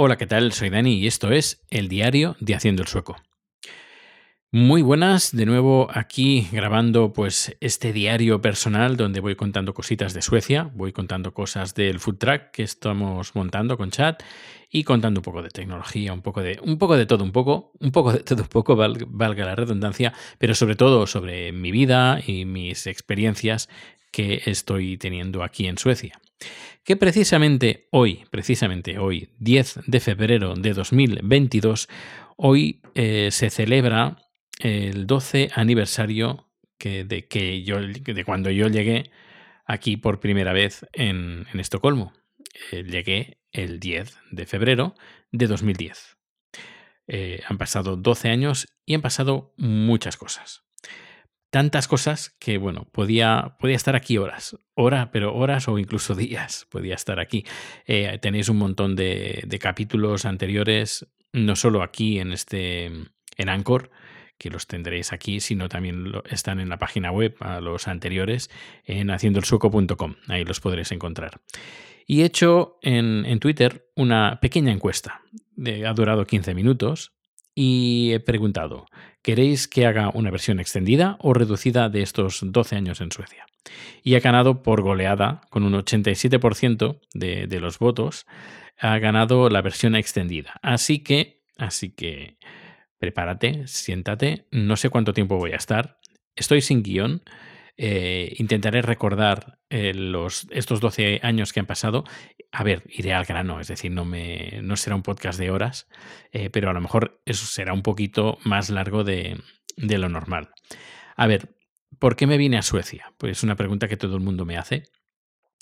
Hola, ¿qué tal? Soy Dani y esto es el diario de Haciendo el Sueco. Muy buenas, de nuevo aquí grabando pues este diario personal donde voy contando cositas de Suecia, voy contando cosas del food truck que estamos montando con chat y contando un poco de tecnología, un poco de un poco de todo un poco, un poco de todo un poco valga la redundancia, pero sobre todo sobre mi vida y mis experiencias que estoy teniendo aquí en Suecia. Que precisamente hoy, precisamente hoy, 10 de febrero de 2022, hoy eh, se celebra el 12 aniversario de, que yo, de cuando yo llegué aquí por primera vez en, Estocolmo. Eh, llegué el 10 de febrero de 2010. Eh, han pasado 12 años y han pasado muchas cosas. Tantas cosas que, bueno, podía, podía estar aquí horas, hora, pero horas o incluso días podía estar aquí. Eh, tenéis un montón de, de capítulos anteriores, no solo aquí en este en Anchor, que los tendréis aquí, sino también están en la página web a los anteriores en haciendoelsueco.com. Ahí los podréis encontrar. Y he hecho en, Twitter una pequeña encuesta. ha durado 15 minutos y he preguntado, ¿queréis que haga una versión extendida o reducida de estos 12 años en Suecia? Y ha ganado por goleada, con un 87% de, de los votos, ha ganado la versión extendida. Así que, así que prepárate, siéntate, no sé cuánto tiempo voy a estar, estoy sin guion, eh, intentaré recordar eh, los, estos 12 años que han pasado. A ver, iré al grano, es decir, no, me, no será un podcast de horas, eh, pero a lo mejor eso será un poquito más largo de, de lo normal. A ver, ¿por qué me vine a Suecia? Pues es una pregunta que todo el mundo me hace.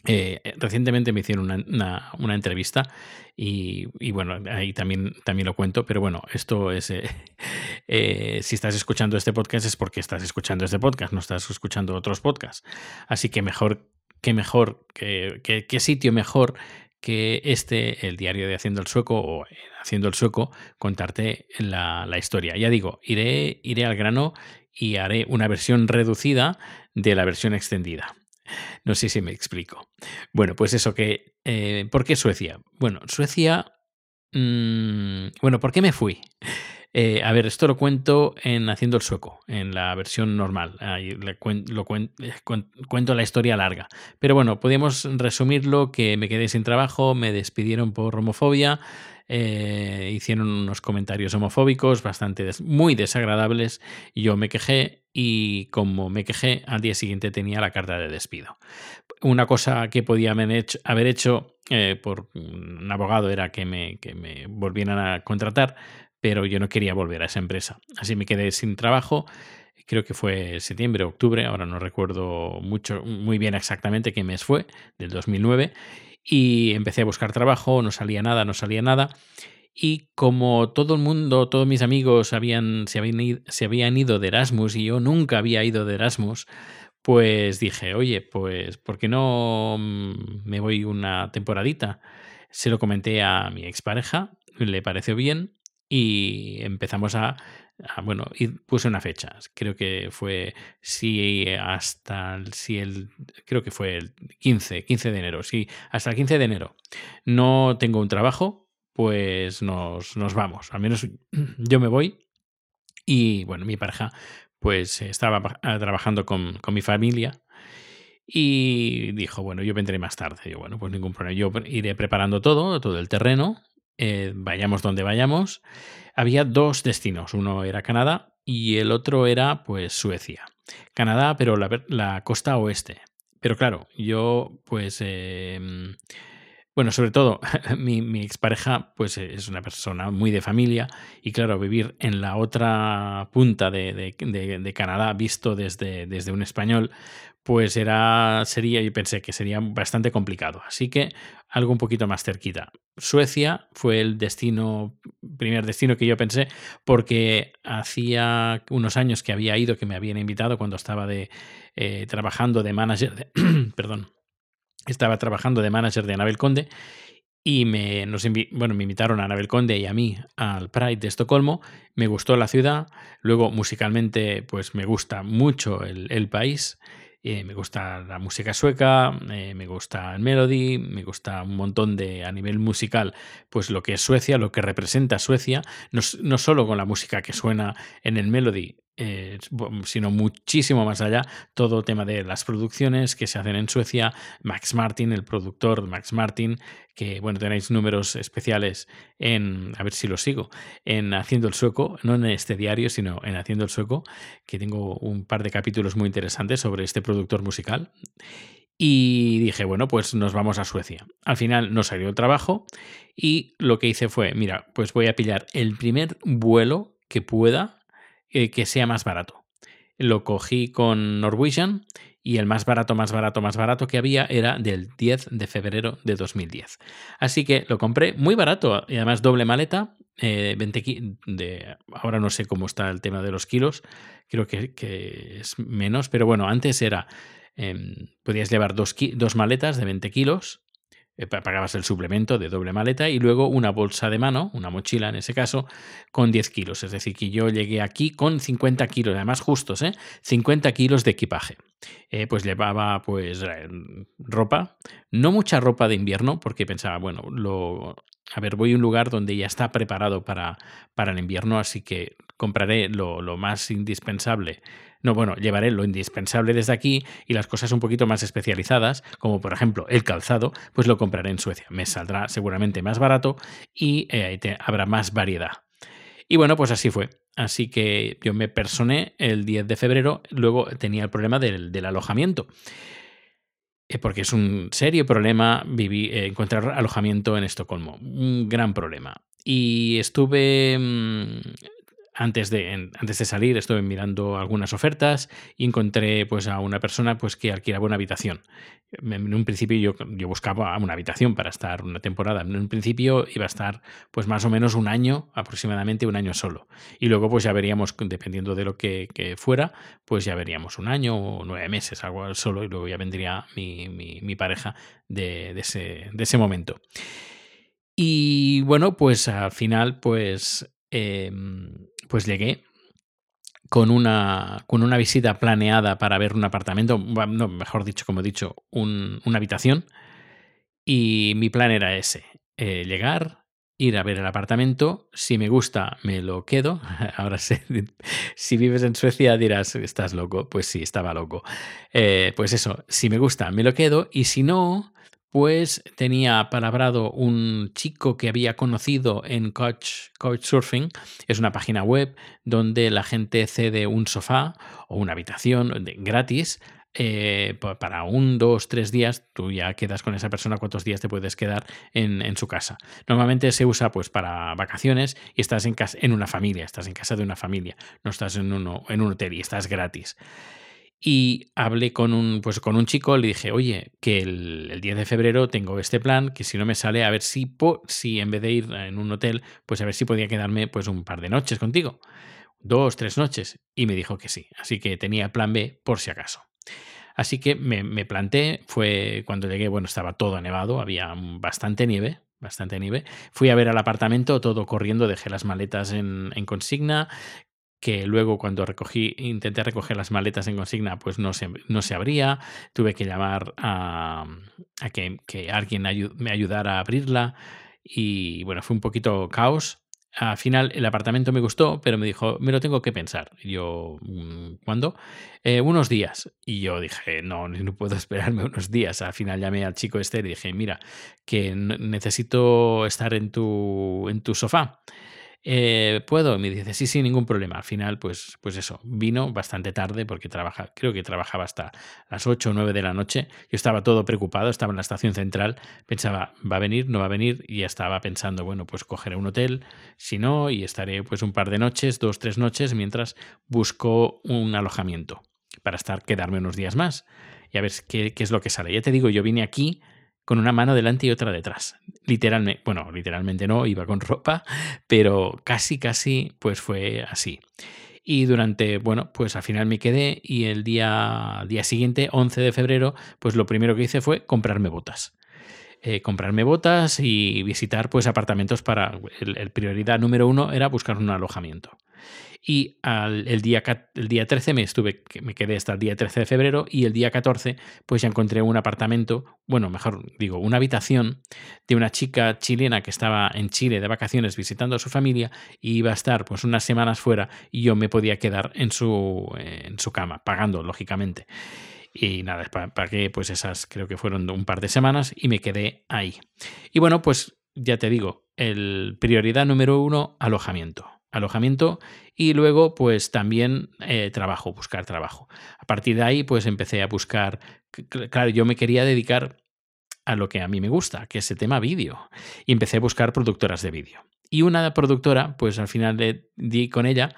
Eh, recientemente me hicieron una, entrevista y, bueno, ahí también, también lo cuento, pero bueno, esto es, eh, eh, si estás escuchando este podcast es porque estás escuchando este podcast, no estás escuchando otros podcasts. Así que mejor, que mejor, qué que, sitio mejor que este, el diario de Haciendo el Sueco o Haciendo el Sueco, contarte la, la historia. Ya digo, iré, iré al grano y haré una versión reducida de la versión extendida. No sé si me explico. Bueno, pues eso que... Eh, ¿Por qué Suecia? Bueno, Suecia... Mm, bueno, ¿por qué me fui? Eh, a ver, esto lo cuento en Haciendo el Sueco, en la versión normal. Ahí lo eh, cuento la historia larga. Pero bueno, podemos resumirlo que me quedé sin trabajo, me despidieron por homofobia, eh, hicieron unos comentarios homofóbicos bastante muy desagradables. Yo me quejé y como me quejé, al día siguiente tenía la carta de despido. Una cosa que podía haber hecho eh, por un abogado era que me, que me volvieran a contratar, pero yo no quería volver a esa empresa. Así me quedé sin trabajo creo que fue septiembre, octubre, ahora no recuerdo mucho, muy bien exactamente qué mes fue, del 2009, y empecé a buscar trabajo, no salía nada, no salía nada. Y como todo el mundo, todos mis amigos habían, se, habían ido, se habían ido de Erasmus y yo nunca había ido de Erasmus, pues dije, oye, pues, ¿por qué no mm, me voy una temporadita? Se lo comenté a mi expareja, le pareció bien y empezamos a Ah, bueno, y puse una fecha. Creo que fue si hasta el, si el creo que fue el 15, 15 de enero. Si hasta el 15 de enero no tengo un trabajo, pues nos, nos vamos. Al menos yo me voy. Y bueno, mi pareja pues estaba ah, trabajando con, con mi familia y dijo, bueno, yo vendré más tarde. Yo, bueno, pues ningún problema. Yo iré preparando todo, todo el terreno, eh, vayamos donde vayamos, había dos destinos. Uno era Canadá y el otro era pues Suecia. Canadá, pero la, costa oeste. Pero claro, yo pues... Em, bueno, sobre todo, mi, expareja pues es una persona muy de familia y claro, vivir en la otra punta de, Canadá visto desde, desde un español, pues era, sería, y pensé que sería bastante complicado. Así que algo un poquito más cerquita. Suecia fue el destino, primer destino que yo pensé, porque hacía unos años que había ido, que me habían invitado cuando estaba de, eh, trabajando de manager, perdón, estaba trabajando de manager de Anabel Conde y me, nos bueno, me invitaron a Anabel Conde y a mí al Pride de Estocolmo. Me gustó la ciudad, luego musicalmente pues me gusta mucho el, país Eh, me gusta la música sueca, eh, me gusta el melody, me gusta un montón de, a nivel musical, pues lo que es Suecia, lo que representa Suecia, no, no solo con la música que suena en el melody, eh, sino muchísimo más allá, todo tema de las producciones que se hacen en Suecia, Max Martin, el productor Max Martin, que bueno, tenéis números especiales en, a ver si lo sigo, en Haciendo el Sueco, no en este diario, sino en Haciendo el Sueco, que tengo un par de capítulos muy interesantes sobre este productor musical. Y dije, bueno, pues nos vamos a Suecia. Al final no salió el trabajo y lo que hice fue, mira, pues voy a pillar el primer vuelo que pueda eh, que sea más barato. Lo cogí con Norwegian y el más barato, más barato, más barato que había era del 10 de febrero de 2010. Así que lo compré muy barato y además doble maleta. Eh, de, ahora no sé cómo está el tema de los kilos, creo que, es menos, pero bueno, antes era, em, podías llevar dos, dos maletas de 20 kilos pagabas el suplemento de doble maleta y luego una bolsa de mano, una mochila en ese caso, con 10 kilos. Es decir, que yo llegué aquí con 50 kilos, además justos, ¿eh? 50 kilos de equipaje. Eh, pues llevaba pues eh, ropa, no mucha ropa de invierno, porque pensaba, bueno, lo, a ver, voy a un lugar donde ya está preparado para, para el invierno, así que compraré lo, lo más indispensable no, bueno, llevaré lo indispensable desde aquí y las cosas un poquito más especializadas, como por ejemplo el calzado, pues lo compraré en Suecia. Me saldrá seguramente más barato y eh, habrá más variedad. Y bueno, pues así fue. Así que yo me personé el 10 de febrero, luego tenía el problema del, alojamiento eh, porque es un serio problema eh, encontrar alojamiento en Estocolmo, un gran problema. Y estuve mm, antes de, antes de salir estuve mirando algunas ofertas y encontré pues, a una persona pues, que alquilaba una habitación. En un principio yo, yo, buscaba una habitación para estar una temporada. En un principio iba a estar pues, más o menos un año, aproximadamente un año solo. Y luego pues ya veríamos, dependiendo de lo que, fuera, pues ya veríamos un año o nueve meses, algo solo, y luego ya vendría mi, mi, pareja de, de, ese, de ese momento. Y bueno, pues al final, pues Em, pues llegué con una, con una visita planeada para ver un apartamento, no, mejor dicho, como he dicho, una habitación. Y mi plan era ese, eh, llegar, ir a ver el apartamento, si me gusta me lo quedo. Ahora sé, si vives en Suecia dirás, estás loco, pues sí, estaba loco. Eh, pues eso, si me gusta me lo quedo y si no, pues tenía palabrado un chico que había conocido en Couch, Couchsurfing. Es una página web donde la gente cede un sofá o una habitación gratis eh, para un, dos, tres días, tú ya quedas con esa persona cuántos días te puedes quedar en, su casa. Normalmente se usa pues para vacaciones y estás en, casa, en una familia, estás en casa de una familia, no estás en, uno, en un hotel y estás gratis. Y hablé con un, pues con un chico, le dije, oye, que el, 10 de febrero tengo este plan, que si no me sale, a ver si, si en vez de ir en un hotel, pues a ver si podía quedarme pues un par de noches contigo. Dos, tres noches. Y me dijo que sí. Así que tenía plan B por si acaso. Así que me, me planté, fue cuando llegué, bueno, estaba todo nevado, había bastante nieve, bastante nieve. Fui a ver al apartamento, todo corriendo, dejé las maletas en consigna, que luego cuando recogí, intenté recoger las maletas en consigna, pues no se, no se abría, tuve que llamar a, a que, que, alguien me ayudara a abrirla y bueno, fue un poquito caos. Al final el apartamento me gustó, pero me dijo, me lo tengo que pensar. Yo, mm, ¿cuándo? Eh, unos días. Y yo dije, no, no puedo esperarme unos días. Al final llamé al chico este y dije, mira, que necesito estar en tu, en tu sofá. Eh, ¿Puedo? Me dice, sí, sí, ningún problema. Al final, pues, pues eso, vino bastante tarde porque trabaja, creo que trabajaba hasta las 8 o 9 de la noche. Yo estaba todo preocupado, estaba en la estación central, pensaba, ¿va a venir? ¿No va a venir? Y estaba pensando, bueno, pues cogeré un hotel, si no, y estaré pues un par de noches, dos, tres noches, mientras busco un alojamiento para estar, quedarme unos días más y a ver qué, qué es lo que sale. Ya te digo, yo vine aquí con una mano delante y otra detrás. Literalmente, bueno, literalmente no, iba con ropa, pero casi, casi, pues fue así. Y durante, bueno, pues al final me quedé y el día, día siguiente, 11 de febrero, pues lo primero que hice fue comprarme botas. eh, comprarme botas y visitar pues apartamentos para... El, prioridad número uno era buscar un alojamiento. Y el, día, el día 13 me, estuve, me quedé hasta el día 13 de febrero y el día 14 pues ya encontré un apartamento, bueno, mejor digo, una habitación de una chica chilena que estaba en Chile de vacaciones visitando a su familia y iba a estar pues unas semanas fuera y yo me podía quedar en su, en su cama, pagando, lógicamente. Y nada, para que pues esas creo que fueron un par de semanas y me quedé ahí. Y bueno, pues ya te digo, el prioridad número uno, alojamiento. Alojamiento y luego pues también eh, trabajo, buscar trabajo. A partir de ahí pues empecé a buscar, claro, yo me quería dedicar a lo que a mí me gusta, que es el tema vídeo. Y empecé a buscar productoras de vídeo. Y una productora, pues al final de, di con ella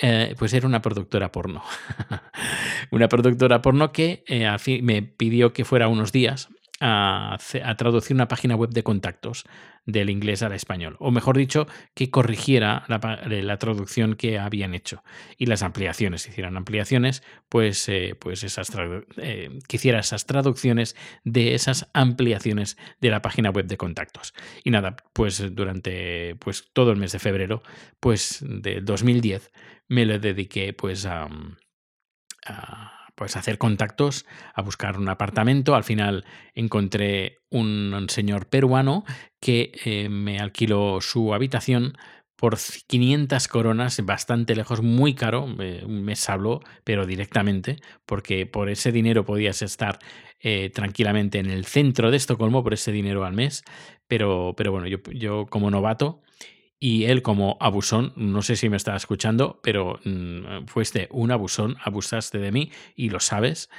eh, pues era una productora porno. una productora porno que eh, al fin me pidió que fuera unos días a, traducir una página web de contactos del inglés al español. O mejor dicho, que corrigiera la, traducción que habían hecho. Y las ampliaciones, hicieran ampliaciones, pues, eh, pues esas que hiciera esas traducciones de esas ampliaciones de la página web de contactos. Y nada, pues durante pues, todo el mes de febrero pues, de 2010 me le dediqué pues a, pues hacer contactos, a buscar un apartamento. Al final encontré un, señor peruano que eh, me alquiló su habitación por 500 coronas, bastante lejos, muy caro, me habló, pero directamente, porque por ese dinero podías estar eh, tranquilamente en el centro de Estocolmo, por ese dinero al mes, pero, pero bueno, yo, yo como novato y él como abusón, no sé si me está escuchando, pero mm, fuiste un abusón, abusaste de mí y lo sabes.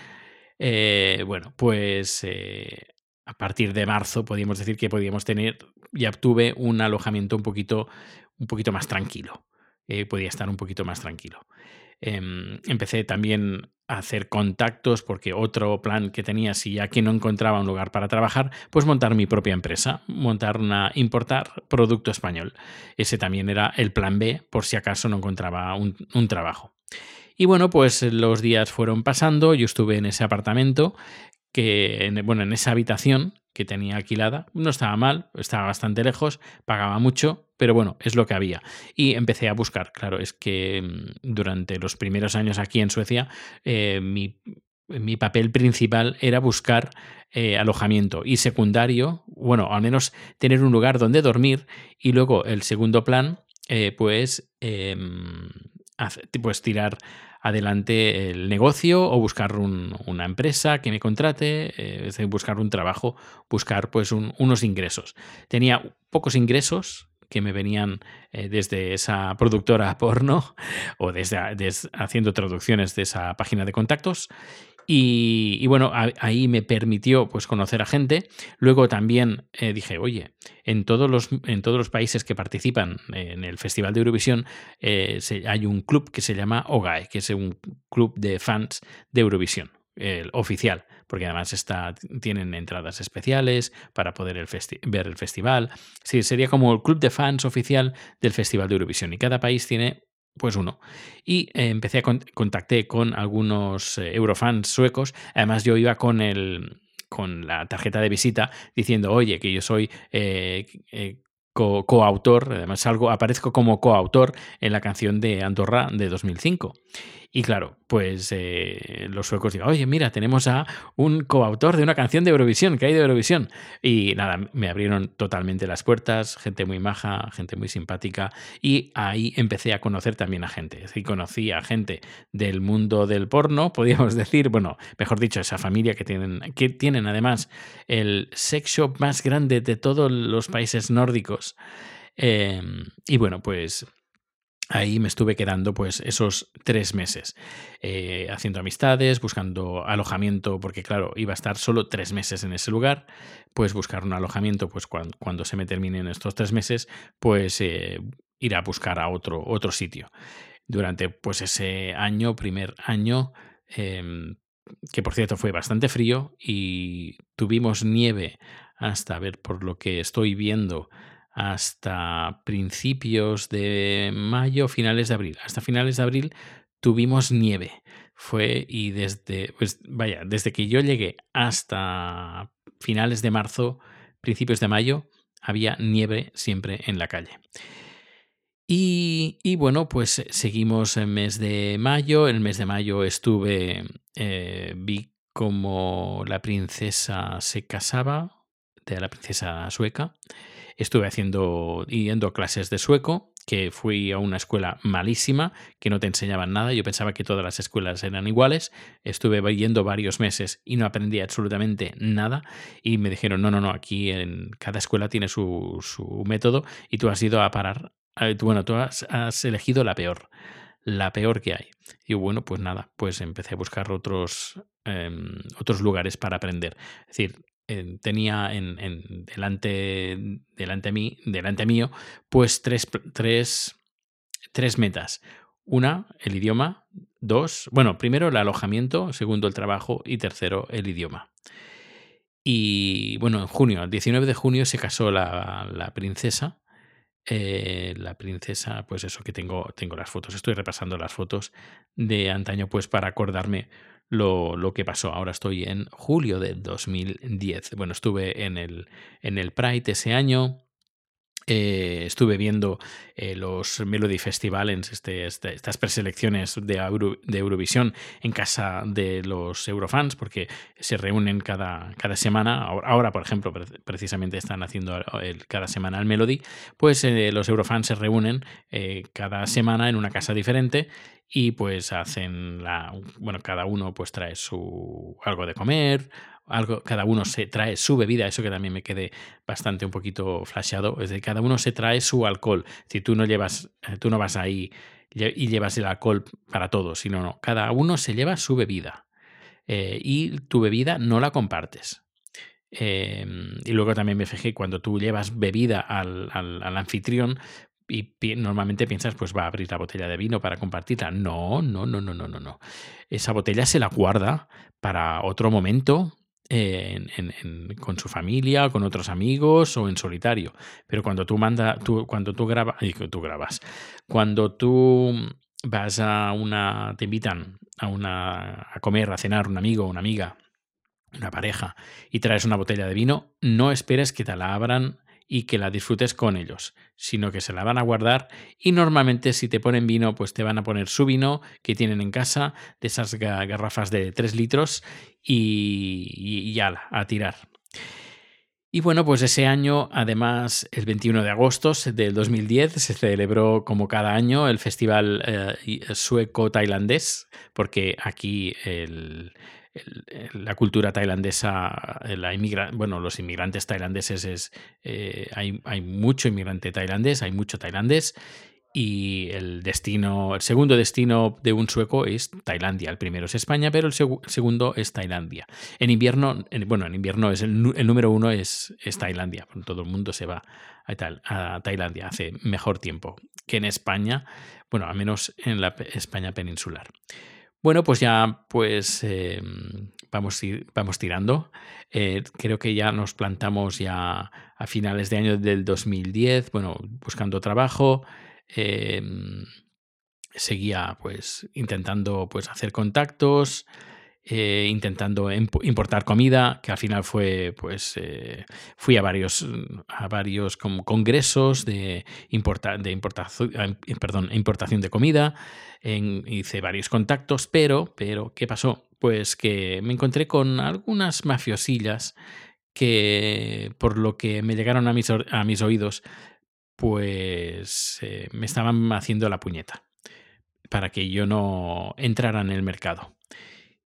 Eh, bueno, pues eh, a partir de marzo podíamos decir que podíamos tener, ya obtuve un alojamiento un poquito, un poquito más tranquilo. Eh, podía estar un poquito más tranquilo. Em, empecé también a hacer contactos porque otro plan que tenía, si ya que no encontraba un lugar para trabajar, pues montar mi propia empresa, montar una, importar producto español. Ese también era el plan B por si acaso no encontraba un, un trabajo. Y bueno, pues los días fueron pasando, yo estuve en ese apartamento, que, bueno, en esa habitación que tenía alquilada. No estaba mal, estaba bastante lejos, pagaba mucho, pero bueno, es lo que había. Y empecé a buscar, claro, es que mm, durante los primeros años aquí en Suecia, eh, mi, papel principal era buscar eh, alojamiento y secundario, bueno, al menos tener un lugar donde dormir y luego el segundo plan, eh, pues, em, pues tirar adelante el negocio o buscar una empresa que me contrate, eh, buscar un trabajo, buscar pues unos ingresos. Tenía pocos ingresos que me venían eh, desde esa productora porno o desde, haciendo traducciones de esa página de contactos y, bueno, ahí me permitió pues, conocer a gente. Luego también eh, dije, oye, en todos, los, en todos los países que participan en el Festival de Eurovisión eh, hay un club que se llama OGAE, que es un club de fans de Eurovisión, el oficial, porque además está, tienen entradas especiales para poder ver el festival. Sí, sería como el club de fans oficial del Festival de Eurovisión y cada país tiene pues uno. Y eh, empecé a contacté con algunos eh, eurofans suecos. Además, yo iba con el con la tarjeta de visita diciendo, oye, que yo soy eh, coautor, además algo, aparezco como coautor en la canción de Andorra de 2005. Y claro, pues eh, los suecos digan, oye, mira, tenemos a un coautor de una canción de Eurovisión, que hay de Eurovisión. Y nada, me abrieron totalmente las puertas, gente muy maja, gente muy simpática. Y ahí empecé a conocer también a gente. Es conocí a gente del mundo del porno, podríamos decir, bueno, mejor dicho, esa familia que tienen, que tienen además el sex shop más grande de todos los países nórdicos. Em, y bueno, pues Ahí me estuve quedando pues esos tres meses, eh, haciendo amistades, buscando alojamiento, porque claro, iba a estar solo tres meses en ese lugar, pues buscar un alojamiento, pues cuando, se me terminen estos tres meses, pues eh, ir a buscar a otro, otro sitio. Durante pues ese año, primer año, em, que por cierto fue bastante frío y tuvimos nieve hasta ver por lo que estoy viendo hasta principios de mayo, finales de abril. Hasta finales de abril tuvimos nieve. Fue y desde, pues vaya, desde que yo llegué hasta finales de marzo principios de mayo, había nieve siempre en la calle. Y, bueno, pues seguimos en mes de mayo. El mes de mayo estuve, eh, vi como la princesa se casaba, de la princesa sueca. Estuve haciendo, yendo clases de sueco que fui a una escuela malísima, que no te enseñaban nada. Yo pensaba que todas las escuelas eran iguales. Estuve yendo varios meses y no aprendí absolutamente nada. Y me dijeron, no, no, no, aquí en cada escuela tiene su, su método y tú has ido a parar. Bueno, tú has, elegido la peor, la peor que hay. Y bueno, pues nada, pues empecé a buscar otros, em, otros lugares para aprender. Es decir, tenía en, delante, delante, mí, delante mío, pues tres, tres, tres metas. Una, el idioma. Dos, bueno, primero el alojamiento, segundo el trabajo y tercero el idioma. Y bueno, en junio, el 19 de junio se casó la, la princesa. Eh, la princesa, pues eso que tengo, tengo las fotos. Estoy repasando las fotos de antaño, pues para acordarme lo, lo, que pasó. Ahora estoy en julio de 2010. Bueno, estuve en el, en el Pride ese año. Eh, estuve viendo eh, los Melody Festivals, este, este, estas preselecciones de, Eurovisión en casa de los Eurofans, porque se reúnen cada, cada semana. Ahora, por ejemplo, precisamente están haciendo cada semana el Melody. Pues eh, los Eurofans se reúnen cada semana en una casa diferente y pues hacen la. Bueno, cada uno pues trae su algo de comer, algo, cada uno se trae su bebida, eso que también me quedé bastante un poquito flasheado, es de cada uno se trae su alcohol. Si tú no llevas, eh, tú no vas ahí y llevas el alcohol para todos, sino no, cada uno se lleva su bebida eh, y tu bebida no la compartes. Em, y luego también me fijé, cuando tú llevas bebida al, al, al anfitrión, y normalmente piensas, pues va a abrir la botella de vino para compartirla. No, no, no, no, no, no, no. Esa botella se la guarda para otro momento con su familia, con otros amigos o en solitario. Pero cuando tú manda, tú, cuando tú grabas, tú grabas, cuando tú vas a una, te invitan a una a comer, a cenar, un amigo, una amiga, una pareja, y traes una botella de vino, no esperes que te la abran y que la disfrutes con ellos, sino que se la van a guardar y normalmente si te ponen vino, pues te van a poner su vino que tienen en casa, de esas garrafas de 3 litros y, ya a tirar. Y bueno, pues ese año, además, el 21 de agosto del 2010 se celebró como cada año el Festival eh, Sueco-Tailandés, porque aquí el, la cultura tailandesa, eh, la inmigra bueno, los inmigrantes tailandeses es, eh, hay, hay, mucho inmigrante tailandés, hay mucho tailandés y el destino, el segundo destino de un sueco es Tailandia. El primero es España, pero el segundo es Tailandia. En invierno, bueno, en invierno es el, número uno es, es, Tailandia. Todo el mundo se va a, a, Tailandia. Hace mejor tiempo que en España, bueno, al menos en la España peninsular. Bueno, pues ya pues em, vamos, vamos tirando. Eh, creo que ya nos plantamos ya a finales de año del 2010, bueno, buscando trabajo. Em, seguía pues intentando pues hacer contactos, eh, intentando importar comida, que al final fue, pues, eh, fui a varios, a varios congresos de, de importación, perdón, importación de comida, hice varios contactos, pero, pero, ¿qué pasó? Pues que me encontré con algunas mafiosillas que, por lo que me llegaron a mis, a mis oídos, pues eh, me estaban haciendo la puñeta para que yo no entrara en el mercado.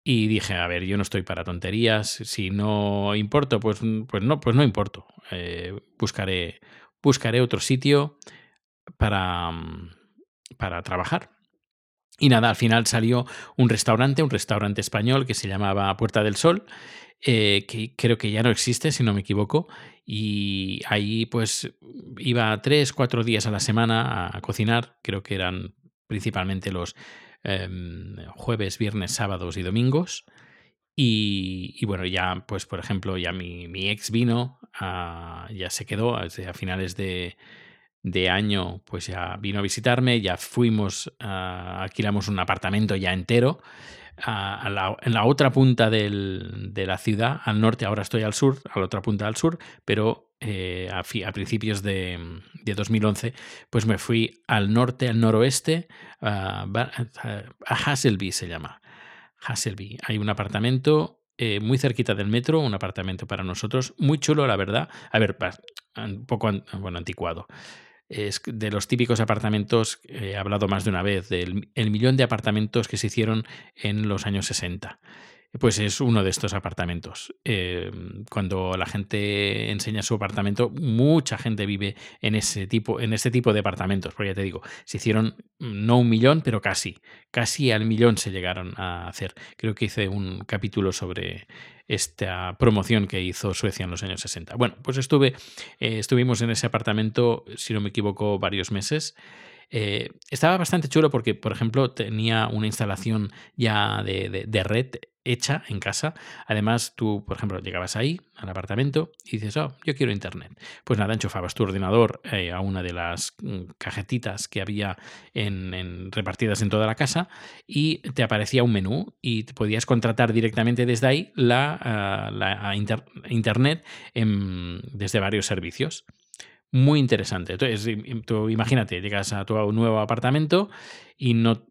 Y dije, a ver, yo no estoy para tonterías, si no importo, pues, pues no, pues no importo. Eh, buscaré, buscaré otro sitio para, mm, para trabajar. Y nada, al final salió un restaurante, un restaurante español que se llamaba Puerta del Sol, eh, que creo que ya no existe, si no me equivoco. Y ahí pues iba tres, cuatro días a la semana a cocinar, creo que eran principalmente los Em, jueves, viernes, sábados y domingos. Y, bueno, ya, pues por ejemplo, ya mi, ex vino, ah, ya se quedó a finales de, año, pues ya vino a visitarme, ya fuimos, uh, alquilamos un apartamento ya entero. Ah, en la otra punta de la ciudad, al norte, ahora estoy al sur, a la otra punta al sur, pero eh, a, principios de, 2011, pues me fui al norte, al noroeste, a, a Hasselby se llama. Hasselby. Hay un apartamento eh, muy cerquita del metro, un apartamento para nosotros, muy chulo, la verdad. A ver, un poco bueno, anticuado. Es de los típicos apartamentos, he hablado más de una vez, del el millón de apartamentos que se hicieron en los años 60. Pues es uno de estos apartamentos. Eh, cuando la gente enseña su apartamento, mucha gente vive en ese tipo, en ese tipo de apartamentos. Porque ya te digo, se hicieron mm, no un millón, pero casi. Casi al millón se llegaron a hacer. Creo que hice un capítulo sobre esta promoción que hizo Suecia en los años 60. Bueno, pues estuve, eh, estuvimos en ese apartamento, si no me equivoco, varios meses. Eh, estaba bastante chulo porque, por ejemplo, tenía una instalación ya de, red hecha en casa. Además, tú, por ejemplo, llegabas ahí al apartamento y dices, oh, yo quiero internet. Pues nada, enchufabas tu ordenador eh, a una de las mm, cajetitas que había en, repartidas en toda la casa y te aparecía un menú y podías contratar directamente desde ahí la, ah, internet desde varios servicios muy interesante. Entonces, tú imagínate, llegas a tu nuevo apartamento y no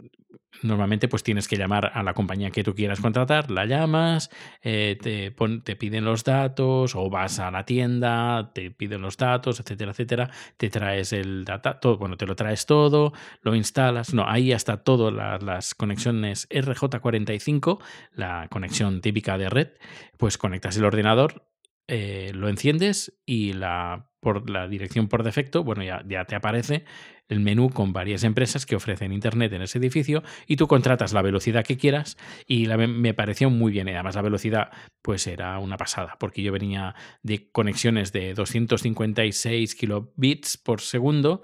normalmente pues tienes que llamar a la compañía que tú quieras contratar, la llamas, eh, te, te, piden los datos o vas a la tienda, te piden los datos, etcétera, etcétera, te traes el data, todo, bueno, te lo traes todo, lo instalas, no, ahí hasta todo las conexiones RJ45, la conexión típica de red, pues conectas el ordenador, eh, lo enciendes y la por la dirección por defecto, bueno, ya, ya te aparece el menú con varias empresas que ofrecen Internet en ese edificio y tú contratas la velocidad que quieras y me pareció muy bien. Y además la velocidad pues era una pasada porque yo venía de conexiones de 256 kilobits por segundo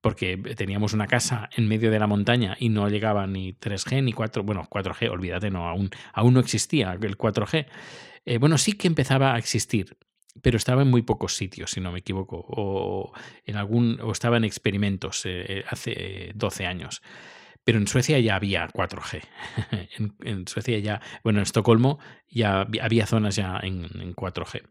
porque teníamos una casa en medio de la montaña y no llegaba ni 3G ni 4, bueno, 4G, olvídate, no, aún, aún no existía el 4G. Eh, bueno, sí que empezaba a existir, pero estaba en muy pocos sitios, si no me equivoco, o, en algún, o estaba en experimentos eh, hace 12 años. Pero en Suecia ya había 4G. en, Suecia ya, bueno, en Estocolmo ya había zonas ya en, en 4G.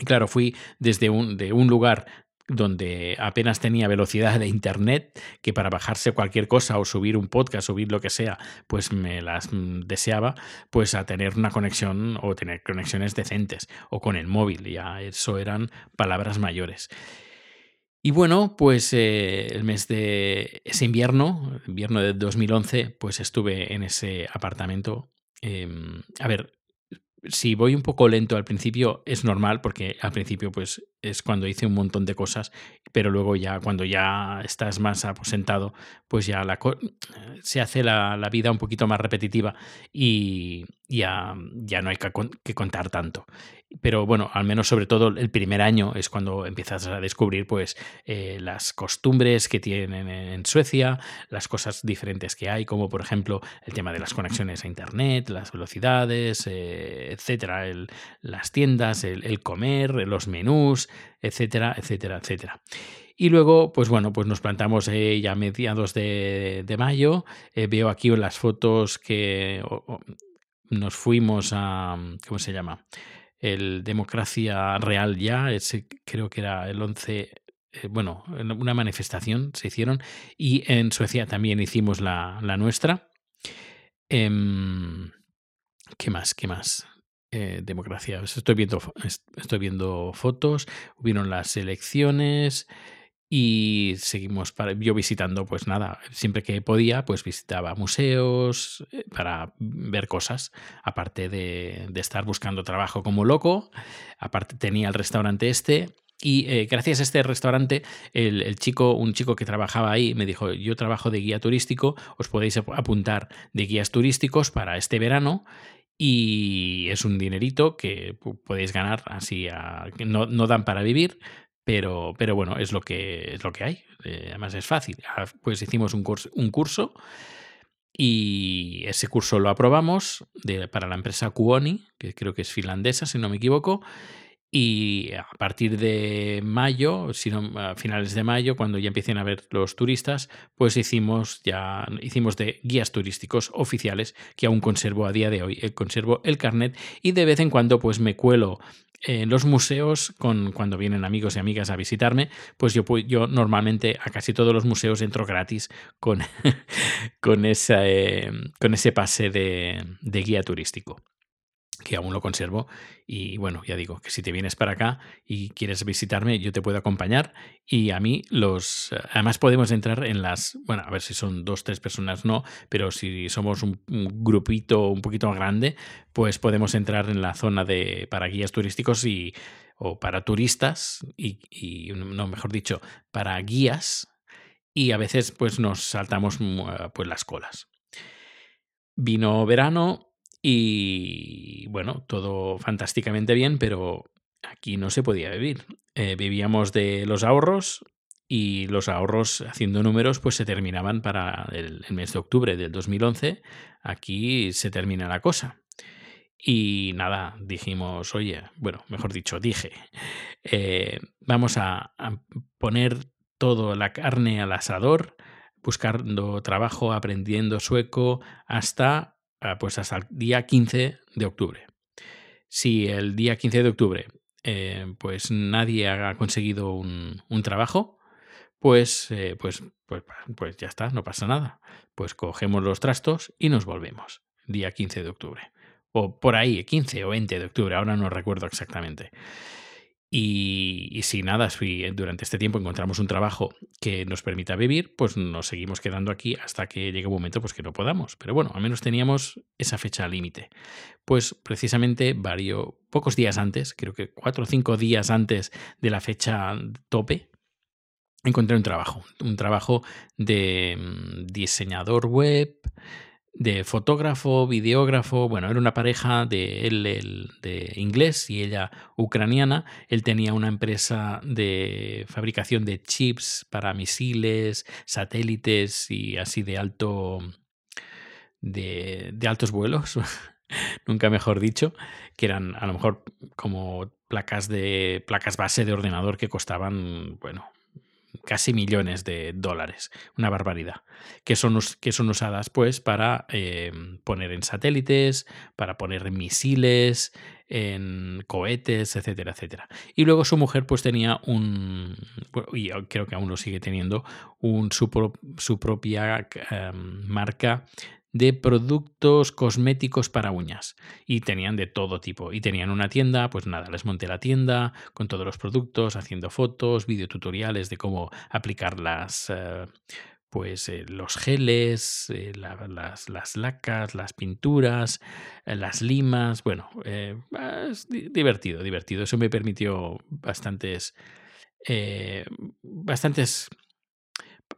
Y claro, fui desde un, de un lugar donde apenas tenía velocidad de internet, que para bajarse cualquier cosa o subir un podcast, subir lo que sea, pues me las mm, deseaba, pues a tener una conexión o tener conexiones decentes o con el móvil, ya eso eran palabras mayores. Y bueno, pues eh, el mes de ese invierno, invierno de 2011, pues estuve en ese apartamento. Em, a ver, si voy un poco lento al principio es normal porque al principio pues es cuando hice un montón de cosas, pero luego ya cuando ya estás más aposentado pues ya la se hace la, la, vida un poquito más repetitiva y ya, ya no hay que contar tanto pero bueno, al menos sobre todo el primer año es cuando empiezas a descubrir pues eh, las costumbres que tienen en Suecia, las cosas diferentes que hay, como por ejemplo el tema de las conexiones a internet, las velocidades, eh, etcétera, las tiendas, el, comer, los menús, etcétera, etcétera, etcétera. Y luego, pues bueno, pues nos plantamos eh, ya mediados de, mayo. veo aquí las fotos que nos fuimos a, ¿cómo se llama? el Democracia Real ya, ese creo que era el 11, eh, bueno, una manifestación se hicieron y en Suecia también hicimos la, nuestra. Em, ¿Qué más? ¿Qué más? Eh, democracia. Estoy viendo, estoy viendo fotos, hubieron las elecciones. Y seguimos para, yo visitando, pues nada, siempre que podía, pues visitaba museos eh, para ver cosas, aparte de, estar buscando trabajo como loco, aparte tenía el restaurante este y eh, gracias a este restaurante, el, chico, un chico que trabajaba ahí me dijo, yo trabajo de guía turístico, os podéis apuntar de guías turísticos para este verano y es un dinerito que podéis ganar así, no, no dan para vivir, pero, pero bueno, es lo que, es lo que hay. Eh, además es fácil. Ah, pues hicimos un curso, un curso y ese curso lo aprobamos para la empresa Kuoni, que creo que es finlandesa, si no me equivoco. Y a partir de mayo, sino a finales de mayo, cuando ya empiecen a ver los turistas, pues hicimos ya hicimos de guías turísticos oficiales que aún conservo a día de hoy. Eh, conservo el carnet y de vez en cuando pues me cuelo en los museos, con, cuando vienen amigos y amigas a visitarme, pues yo, yo normalmente a casi todos los museos entro gratis con, con, esa, eh, con ese pase de, de guía turístico que aún lo conservo. Y bueno, ya digo, que si te vienes para acá y quieres visitarme, yo te puedo acompañar. Y a mí los... Además podemos entrar en las... Bueno, a ver si son dos, tres personas, no, pero si somos un, grupito un poquito grande, pues podemos entrar en la zona de para guías turísticos y o para turistas y, y no, mejor dicho, para guías y a veces pues nos saltamos pues las colas. Vino verano, y bueno, todo fantásticamente bien, pero aquí no se podía vivir. Eh, vivíamos de los ahorros y los ahorros, haciendo números, pues se terminaban para el, mes de octubre del 2011. Aquí se termina la cosa. Y nada, dijimos, oye, bueno, mejor dicho, dije, eh, vamos a, a poner toda la carne al asador, buscando trabajo, aprendiendo sueco, hasta pues hasta el día 15 de octubre. Si el día 15 de octubre eh, pues nadie ha conseguido un, trabajo, pues, eh, pues, pues, pues ya está, no pasa nada. Pues cogemos los trastos y nos volvemos. Día 15 de octubre. O por ahí, 15 o 20 de octubre, ahora no recuerdo exactamente. Y, si nada, si durante este tiempo encontramos un trabajo que nos permita vivir, pues nos seguimos quedando aquí hasta que llegue un momento pues, que no podamos. Pero bueno, al menos teníamos esa fecha límite. Pues precisamente varios, pocos días antes, creo que cuatro o cinco días antes de la fecha tope, encontré un trabajo. Un trabajo de mm, diseñador web, de fotógrafo, videógrafo, bueno, era una pareja de él de inglés y ella ucraniana. Él tenía una empresa de fabricación de chips para misiles, satélites y así de alto de, de altos vuelos, nunca mejor dicho, que eran a lo mejor como placas de placas base de ordenador que costaban, bueno, casi millones de dólares, una barbaridad, que son, que son usadas pues para eh, poner en satélites, para poner misiles, en cohetes, etcétera, etcétera. Y luego su mujer pues tenía un, y creo que aún lo sigue teniendo, un, su, su propia em, marca de productos cosméticos para uñas. Y tenían de todo tipo. Y tenían una tienda pues nada les monté la tienda con todos los productos haciendo fotos videotutoriales de cómo aplicar las eh, pues eh, los geles eh, las, las, lacas las pinturas las limas. Bueno es divertido divertido. Eso me permitió bastantes bastantes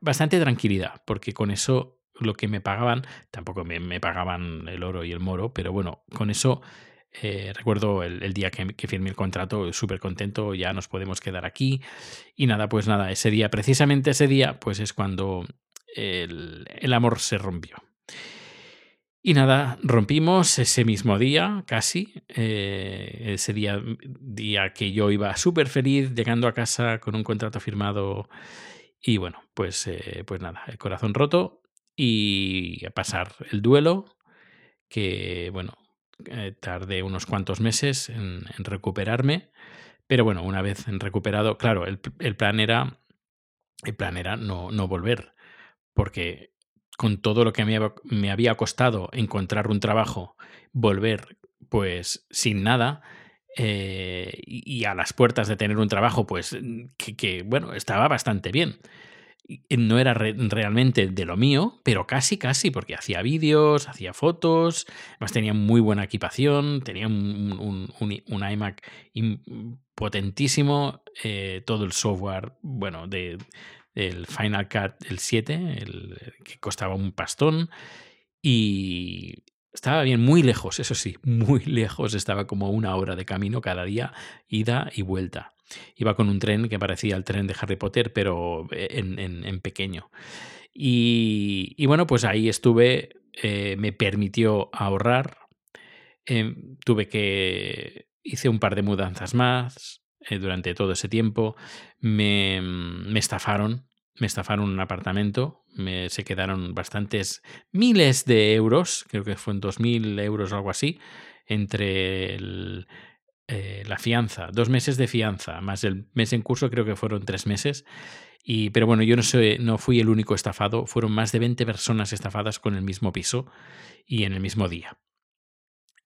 bastante tranquilidad porque con eso lo que me pagaban, tampoco me, pagaban el oro y el moro, pero bueno, con eso eh, recuerdo el, día que, firmé el contrato, súper contento, ya nos podemos quedar aquí. Y nada, pues nada, ese día, precisamente ese día, pues es cuando el, amor se rompió. Y nada, rompimos ese mismo día, casi, eh, ese día, día que yo iba súper feliz, llegando a casa con un contrato firmado. Y bueno, pues, eh, pues nada, el corazón roto y a pasar el duelo, que bueno, eh, tardé unos cuantos meses en, recuperarme, pero bueno, una vez recuperado, claro, el, plan era, el plan era no, no volver, porque con todo lo que me, me había costado encontrar un trabajo, volver pues sin nada, eh, y, a las puertas de tener un trabajo, pues que, bueno, estaba bastante bien no era realmente de lo mío, pero casi, casi, porque hacía vídeos, hacía fotos, además tenía muy buena equipación, tenía un, iMac potentísimo, eh, todo el software, bueno, de, del Final Cut, el 7, el, que costaba un pastón, y estaba bien, muy lejos, eso sí, muy lejos, estaba como una hora de camino cada día, ida y vuelta. Iba con un tren que parecía el tren de Harry Potter, pero eh, en, pequeño. Y, bueno, pues ahí estuve, eh, me permitió ahorrar. Em, tuve que hice un par de mudanzas más eh, durante todo ese tiempo. Me, me estafaron, me estafaron un apartamento, me, se quedaron bastantes miles de euros, creo que fueron 2.000 euros o algo así, entre eh, la fianza, dos meses de fianza, más el mes en curso creo que fueron tres meses. Y, pero bueno, yo no, soy, no fui el único estafado, fueron más de 20 personas estafadas con el mismo piso y en el mismo día.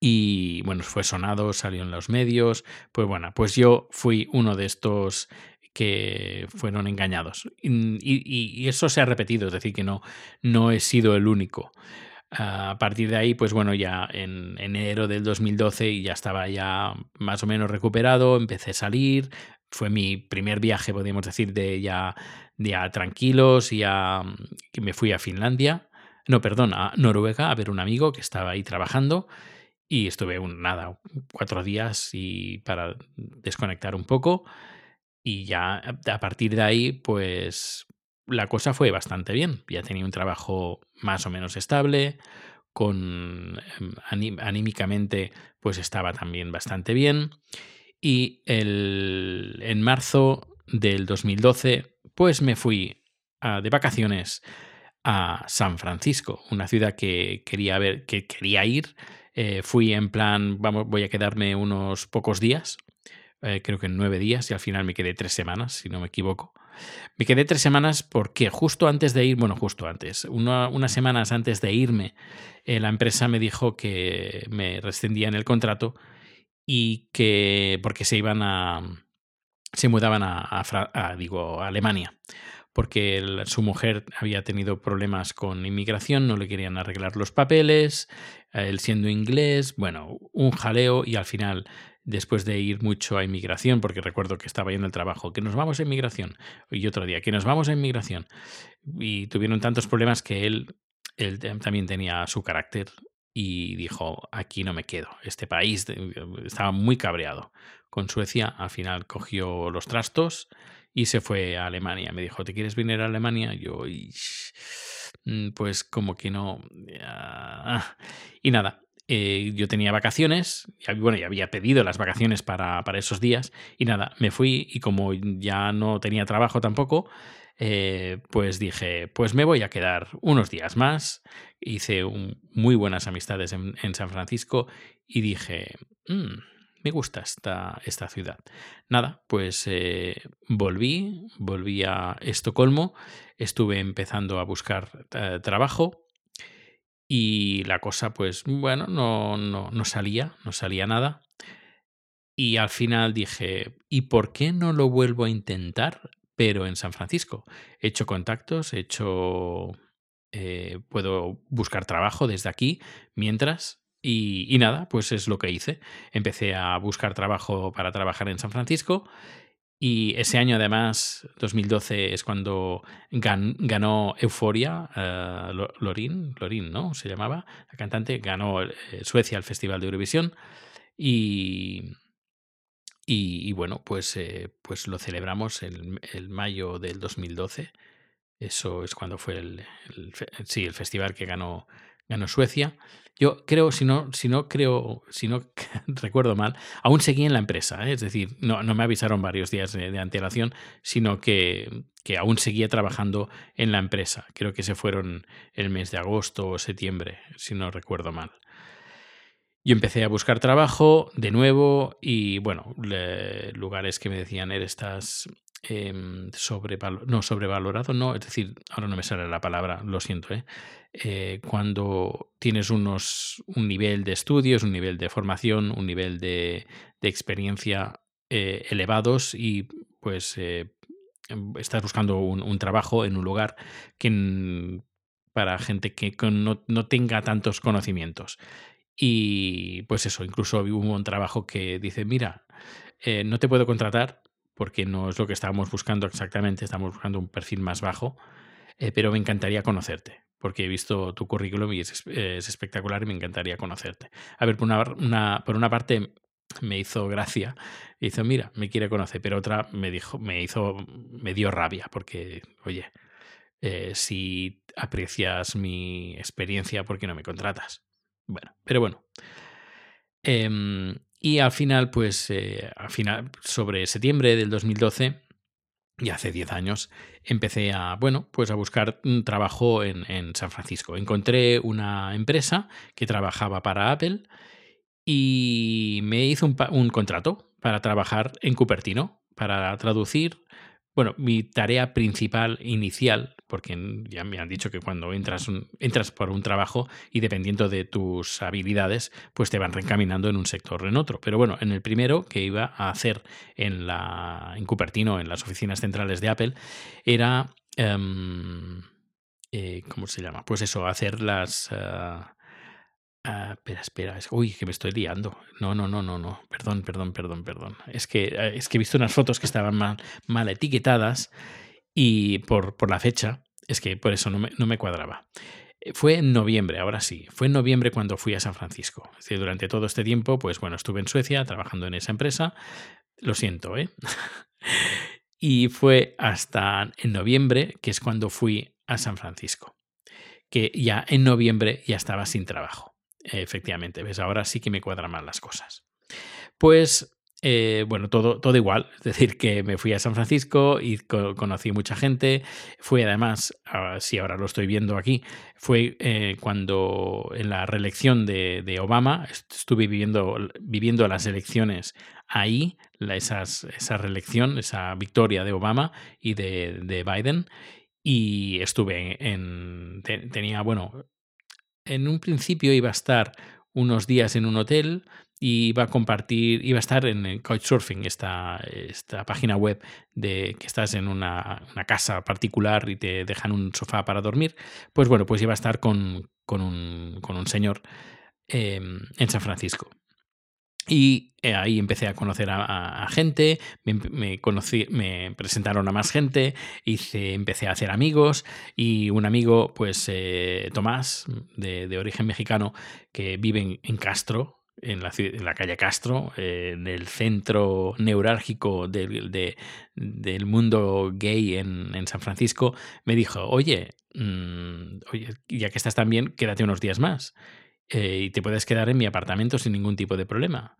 Y bueno, fue sonado, salió en los medios. Pues bueno, pues yo fui uno de estos que fueron engañados. Y, eso se ha repetido, es decir, que no, no he sido el único. A partir de ahí, pues bueno, ya en enero del 2012 ya estaba ya más o menos recuperado, empecé a salir, fue mi primer viaje, podríamos decir, de ya, ya tranquilos, ya que me fui a Finlandia, no, perdón, a Noruega a ver un amigo que estaba ahí trabajando y estuve un, nada, cuatro días y para desconectar un poco y ya a partir de ahí, pues la cosa fue bastante bien. Ya tenía un trabajo más o menos estable, con em, anímicamente pues estaba también bastante bien. Y el, en marzo del 2012 pues me fui de vacaciones a San Francisco, una ciudad que quería ver, que quería ir. Eh, fui en plan, vamos, voy a quedarme unos pocos días eh, creo que en nueve días, y al final me quedé tres semanas, si no me equivoco. Me quedé tres semanas porque justo antes de ir, bueno, justo antes, unas semanas antes de irme, eh, la empresa me dijo que me rescindían el contrato y que porque se iban a, se mudaban a, digo, a Alemania porque su mujer había tenido problemas con inmigración, no le querían arreglar los papeles, él siendo inglés, bueno, un jaleo y al final después de ir mucho a inmigración, porque recuerdo que estaba yendo el trabajo, que nos vamos a inmigración, y otro día, que nos vamos a inmigración, y tuvieron tantos problemas que él, también tenía su carácter y dijo, aquí no me quedo, este país estaba muy cabreado con Suecia, al final cogió los trastos y se fue a Alemania, me dijo, ¿te quieres venir a Alemania? Yo, mm, pues como que no. Y nada, eh, yo tenía vacaciones, bueno, ya había pedido las vacaciones para, para, esos días y nada, me fui y como ya no tenía trabajo tampoco, eh, pues dije, pues me voy a quedar unos días más. Hice muy buenas amistades en, San Francisco y dije, mm, me gusta esta, esta, ciudad. Nada, pues eh, volví, volví a Estocolmo, estuve empezando a buscar trabajo y la cosa, pues, bueno, no, no, no salía, no salía nada. Y al final dije, ¿y por qué no lo vuelvo a intentar? Pero en San Francisco. He hecho contactos, he hecho... Eh, puedo buscar trabajo desde aquí mientras y, y, nada, pues es lo que hice. Empecé a buscar trabajo para trabajar en San Francisco y ese año, además, 2012, es cuando ganó Euforia, uh, Lorin, Lorin, ¿no? Se llamaba, la cantante, ganó eh, Suecia el Festival de Eurovisión. Y, y, bueno, pues, eh, pues lo celebramos el, el, mayo del 2012. Eso es cuando fue el, sí, el festival que ganó, ganó Suecia. Yo creo, si no, si no creo, si no recuerdo mal, aún seguí en la empresa, ¿eh? es decir, no, no, me avisaron varios días de, antelación, sino que, que, aún seguía trabajando en la empresa. Creo que se fueron el mes de agosto o septiembre, si no recuerdo mal. Yo empecé a buscar trabajo de nuevo y bueno, lugares que me decían, estás eh, no sobrevalorado, no, es decir, ahora no me sale la palabra, lo siento, ¿eh? Eh, cuando tienes unos, un nivel de estudios, un nivel de formación, un nivel de, de experiencia eh, elevados y pues em, estás buscando un, trabajo en un lugar que para gente que no, no tenga tantos conocimientos. Y pues eso, incluso hubo un trabajo que dice, mira, no te puedo contratar porque no es lo que estábamos buscando exactamente, estamos buscando un perfil más bajo, eh, pero me encantaría conocerte, porque he visto tu currículum y es, espectacular y me encantaría conocerte. A ver, por una, por una parte me hizo gracia, hizo, mira, me quiere conocer, pero otra me dijo, me hizo, me dio rabia, porque, oye, eh, si aprecias mi experiencia, ¿por qué no me contratas? Bueno, pero bueno. Em, Y al final, pues, eh, al final, sobre septiembre del 2012, y hace 10 años, empecé a, bueno, pues a buscar un trabajo en, en San Francisco. Encontré una empresa que trabajaba para Apple y me hizo un, un contrato para trabajar en Cupertino, para traducir bueno, mi tarea principal inicial, porque ya me han dicho que cuando entras, entras por un trabajo y dependiendo de tus habilidades, pues te van reencaminando en un sector o en otro. Pero bueno, en el primero que iba a hacer en, la, en Cupertino, en las oficinas centrales de Apple, era... Em, eh, ¿Cómo se llama? Pues eso, hacer las... Eh, Ah, espera, espera. Uy, que me estoy liando. No, no, no, no, no. Perdón, perdón, perdón, perdón. Es que, es que he visto unas fotos que estaban mal, mal etiquetadas y por, por la fecha, es que por eso no me, no me cuadraba. Eh, fue en noviembre, ahora sí. Fue en noviembre cuando fui a San Francisco. Durante todo este tiempo, pues bueno, estuve en Suecia trabajando en esa empresa. Lo siento, ¿eh? y fue hasta en noviembre, que es cuando fui a San Francisco. Que ya en noviembre ya estaba sin trabajo. Efectivamente, ves, ahora sí que me cuadran mal las cosas. Pues, eh, bueno, todo, todo igual. Es decir, que me fui a San Francisco y conocí mucha gente. Fue además, ah, si ahora lo estoy viendo aquí, fue eh, cuando en la reelección de, Obama estuve viviendo, viviendo las elecciones ahí, esas, esa reelección, esa victoria de Obama y de, de Biden. Y estuve en. tenía, bueno, en un principio iba a estar unos días en un hotel y iba a compartir, iba a estar en Couchsurfing, esta, esta página web de que estás en una, casa particular y te dejan un sofá para dormir. Pues bueno, pues iba a estar con, con, un, con un, señor em, en San Francisco. Y eh, ahí empecé a conocer a, gente, me, conocí, me presentaron a más gente, hice, empecé a hacer amigos y un amigo, pues eh, Tomás, de, origen mexicano, que vive en, Castro, en la, en la, calle Castro, eh, en el centro neurálgico del, del mundo gay en, en, San Francisco, me dijo, oye, mm, oye, ya que estás tan bien, quédate unos días más. Eh, y te puedes quedar en mi apartamento sin ningún tipo de problema.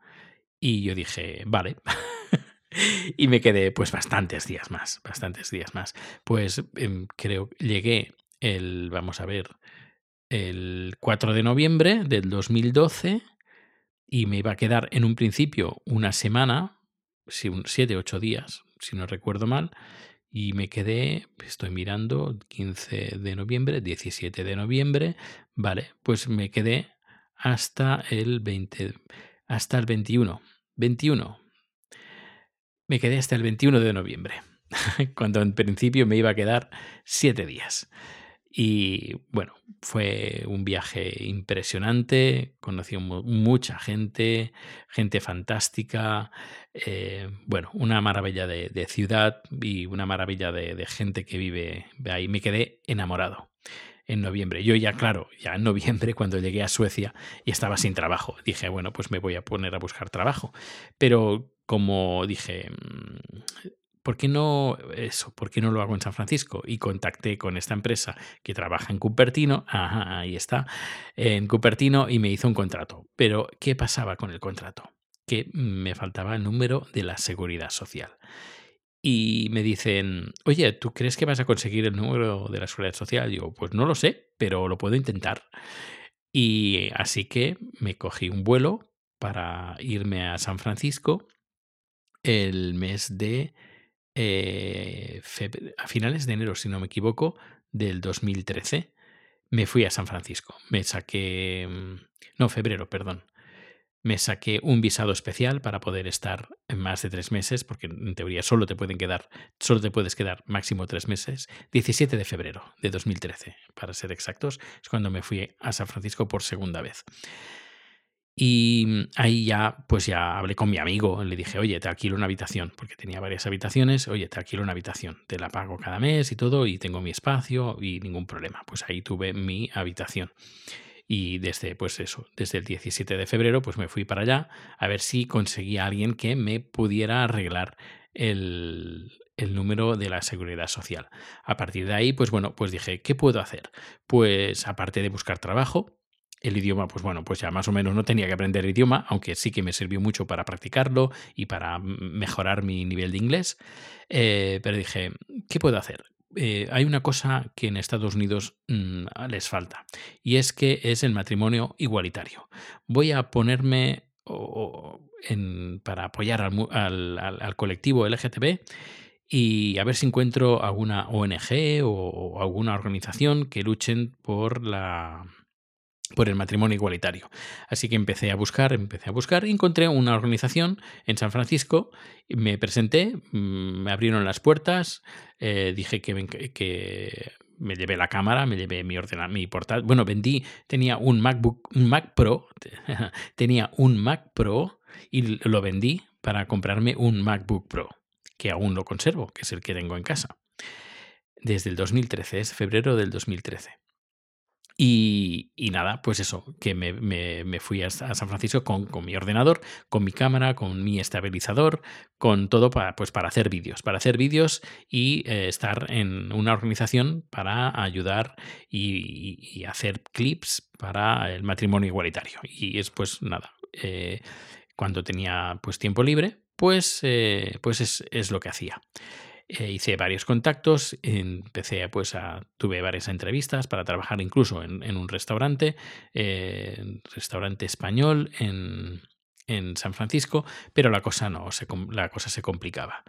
Y yo dije, vale. y me quedé pues bastantes días más, bastantes días más. Pues em, creo llegué el, vamos a ver, el 4 de noviembre del 2012 y me iba a quedar en un principio una semana, siete, ocho días, si no recuerdo mal, y me quedé, estoy mirando, 15 de noviembre, 17 de noviembre, vale, pues me quedé hasta el 20, hasta el 21. 21. Me quedé hasta el 21 de noviembre, cuando en principio me iba a quedar siete días. Y bueno, fue un viaje impresionante, conocí mucha gente, gente fantástica, eh, bueno, una maravilla de, ciudad y una maravilla de gente que vive ahí. Me quedé enamorado en noviembre. Yo ya, claro, ya en noviembre cuando llegué a Suecia y estaba sin trabajo, dije, bueno, pues me voy a poner a buscar trabajo. Pero como dije, mm, ¿por qué no eso? ¿Por qué no lo hago en San Francisco? Y contacté con esta empresa que trabaja en Cupertino, ahí está, en Cupertino y me hizo un contrato. Pero ¿qué pasaba con el contrato? Que me faltaba el número de la seguridad social y me dicen, oye, ¿tú crees que vas a conseguir el número de la seguridad social? Yo, pues no lo sé, pero lo puedo intentar. Y así que me cogí un vuelo para irme a San Francisco el mes de... Eh, a finales de enero, si no me equivoco, del 2013. Me fui a San Francisco. Me saqué... Mm, no, febrero, perdón me saqué un visado especial para poder estar en más de tres meses, porque en teoría solo te pueden quedar, solo te puedes quedar máximo tres meses. 17 de febrero de 2013, para ser exactos, es cuando me fui a San Francisco por segunda vez. Y ahí ya, pues ya hablé con mi amigo, le dije, oye, te alquilo una habitación, porque tenía varias habitaciones, oye, te alquilo una habitación, te la pago cada mes y todo, y tengo mi espacio y ningún problema. Pues ahí tuve mi habitación. Y desde, pues eso, desde el 17 de febrero, pues me fui para allá a ver si conseguía alguien que me pudiera arreglar el, el número de la seguridad social. A partir de ahí, pues bueno, pues dije, ¿qué puedo hacer? Pues aparte de buscar trabajo, El idioma, pues bueno, pues ya más o menos no tenía que aprender el idioma, aunque sí que me sirvió mucho para practicarlo y para mejorar mi nivel de inglés. Eh, pero dije, ¿qué puedo hacer? Eh, hay una cosa que en Estados Unidos mm, les falta y es que es el matrimonio igualitario. Voy a ponerme para apoyar al, colectivo LGTB y a ver si encuentro alguna ONG o alguna organización que luchen por la por el matrimonio igualitario. Así que empecé a buscar, empecé a buscar, y encontré una organización en San Francisco, me presenté, mm, me abrieron las puertas, eh, dije que me, que me llevé la cámara, me llevé mi ordenador, mi portátil, bueno, vendí, tenía un MacBook, un Mac Pro, tenía un Mac Pro y lo vendí para comprarme un MacBook Pro, que aún lo conservo, que es el que tengo en casa. Desde el 2013, es febrero del 2013. Y, nada, pues eso, que me, fui a, San Francisco con, mi ordenador, con mi cámara, con mi estabilizador, con todo para, pues para hacer vídeos, para hacer vídeos y eh, estar en una organización para ayudar y, hacer clips para el matrimonio igualitario. Y es pues nada, eh, cuando tenía pues tiempo libre, pues, eh, pues es, es lo que hacía. Eh, hice varios contactos, empecé pues a, tuve varias entrevistas para trabajar incluso en, un restaurante, eh, restaurante español en, en, San Francisco, pero la cosa no, se, la cosa se complicaba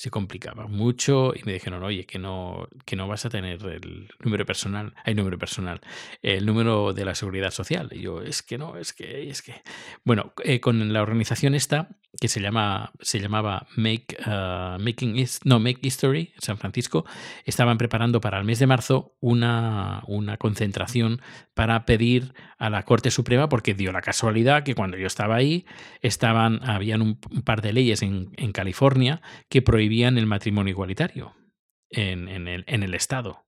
se complicaba mucho y me dijeron, oye, que no, que no vas a tener el número personal, hay número personal, el número de la seguridad social. Y yo, es que no, es que, es que. Bueno, eh, con la organización esta, que se llama, se llamaba Make, uh, Making no, Make History, San Francisco, estaban preparando para el mes de marzo una, una concentración para pedir a la Corte Suprema, porque dio la casualidad que cuando yo estaba ahí, estaban, habían un, par de leyes en, en California que prohibían el matrimonio igualitario en, el, Estado.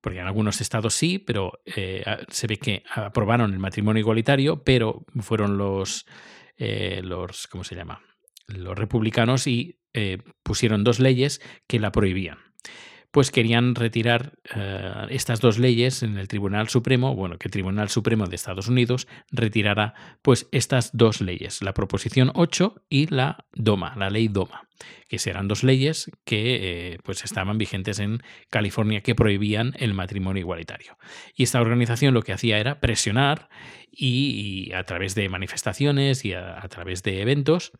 Porque en algunos estados sí, pero eh, se ve que aprobaron el matrimonio igualitario, pero fueron los, eh, los ¿cómo se llama? Los republicanos y eh, pusieron dos leyes que la prohibían pues querían retirar eh, estas dos leyes en el Tribunal Supremo, bueno, que el Tribunal Supremo de Estados Unidos retirara pues estas dos leyes, la Proposición 8 y la DOMA, la ley DOMA, que serán dos leyes que eh, pues estaban vigentes en California que prohibían el matrimonio igualitario. Y esta organización lo que hacía era presionar y, a través de manifestaciones y a través de eventos,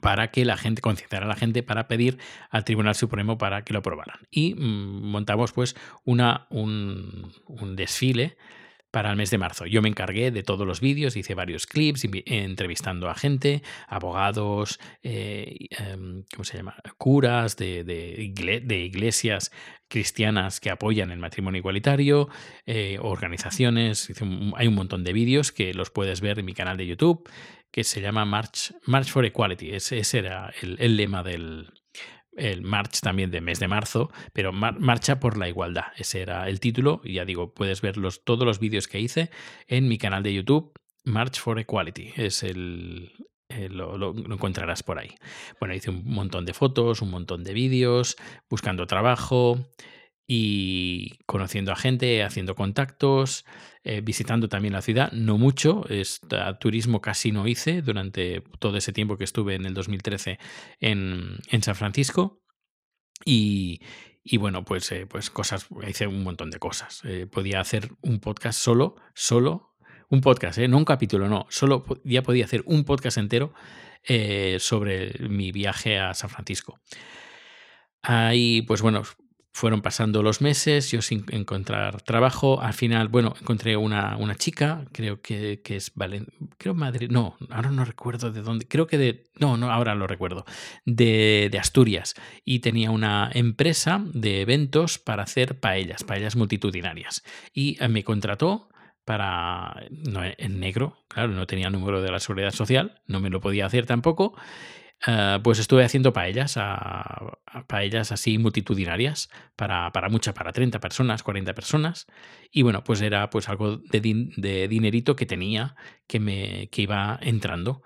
para que la gente, concienciara a la gente para pedir al Tribunal Supremo para que lo aprobaran. Y mm, montamos pues una, un, desfile para el mes de marzo. Yo me encargué de todos los vídeos, hice varios clips entrevistando a gente, abogados, eh, em, ¿cómo se llama? Curas de, de, iglesias cristianas que apoyan el matrimonio igualitario, eh, organizaciones. hay un montón de vídeos que los puedes ver en mi canal de YouTube que se llama March, March for Equality. Ese, era el, lema del el March también de mes de marzo, pero Marcha por la Igualdad. Ese era el título. Y ya digo, puedes ver todos los vídeos que hice en mi canal de YouTube, March for Equality. Es el, lo, lo, encontrarás por ahí. Bueno, hice un montón de fotos, un montón de vídeos, buscando trabajo y conociendo a gente, haciendo contactos, eh, visitando también la ciudad, no mucho, turismo casi no hice durante todo ese tiempo que estuve en el 2013 en, San Francisco. Y, bueno, pues, eh, pues cosas, hice un montón de cosas. Eh, podía hacer un podcast solo, solo, un podcast, no un capítulo, no, solo ya podía hacer un podcast entero sobre mi viaje a San Francisco. Ahí, pues bueno, fueron pasando los meses, yo sin encontrar trabajo. Al final, bueno, encontré una, una chica, creo que, que es Valencia, creo Madrid, no, ahora no recuerdo de dónde, creo que de, no, no, ahora lo recuerdo, de, de Asturias. Y tenía una empresa de eventos para hacer paellas, paellas multitudinarias. Y eh, me contrató para, no, en negro, claro, no tenía número de la seguridad social, no me lo podía hacer tampoco. Eh, pues estuve haciendo paellas, a, paellas así multitudinarias, para, para mucha, para 30 personas, 40 personas. Y bueno, pues era pues algo de, de dinerito que tenía que me que iba entrando.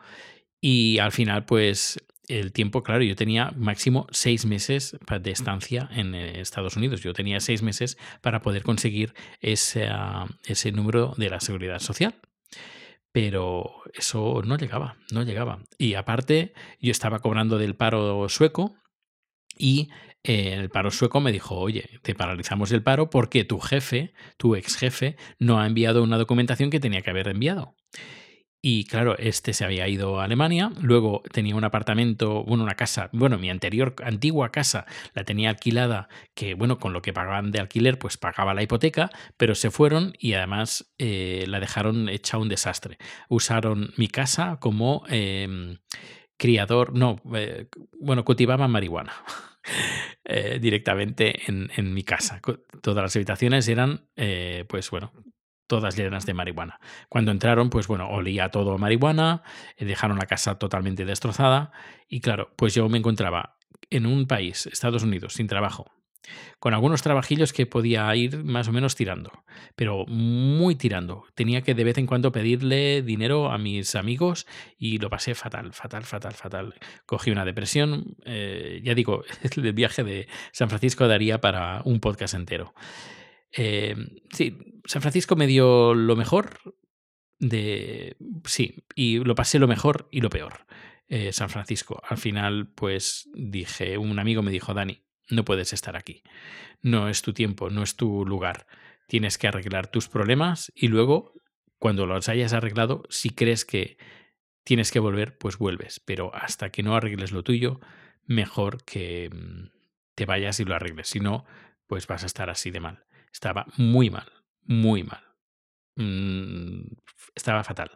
Y al final, pues el tiempo, claro, yo tenía máximo seis meses de estancia en eh, Estados Unidos. Yo tenía seis meses para poder conseguir ese, ese número de la seguridad social. Pero eso no llegaba, no llegaba. Y aparte, yo estaba cobrando del paro sueco y el paro sueco me dijo, oye, te paralizamos el paro porque tu jefe, tu ex jefe, no ha enviado una documentación que tenía que haber enviado. Y claro, este se había ido a Alemania, luego tenía un apartamento, bueno, una casa, bueno, mi anterior, antigua casa la tenía alquilada, que bueno, con lo que pagaban de alquiler, pues pagaba la hipoteca, pero se fueron y además eh, la dejaron hecha un desastre. Usaron mi casa como em, criador, no, eh, bueno, cultivaban marihuana. Eh, directamente en, en, mi casa. Todas las habitaciones eran, pues bueno, todas llenas de marihuana. Cuando entraron, pues bueno, olía todo marihuana, eh, dejaron la casa totalmente destrozada y claro, pues yo me encontraba en un país, Estados Unidos, sin trabajo, con algunos trabajillos que podía ir más o menos tirando, pero muy tirando. Tenía que de vez en cuando pedirle dinero a mis amigos y lo pasé fatal, fatal, fatal, fatal. Cogí una depresión, eh, ya digo, el viaje de San Francisco daría para un podcast entero. Eh, sí, San Francisco me dio lo mejor de... Sí, y lo pasé lo mejor y lo peor. Eh, San Francisco. Al final, pues dije, un amigo me dijo, Dani, no puedes estar aquí. No es tu tiempo, no es tu lugar. Tienes que arreglar tus problemas y luego, cuando los hayas arreglado, si crees que tienes que volver, pues vuelves. Pero hasta que no arregles lo tuyo, mejor que mm, te vayas y lo arregles. Si no, pues vas a estar así de mal. Estaba muy mal, muy mal. Mm, estaba fatal.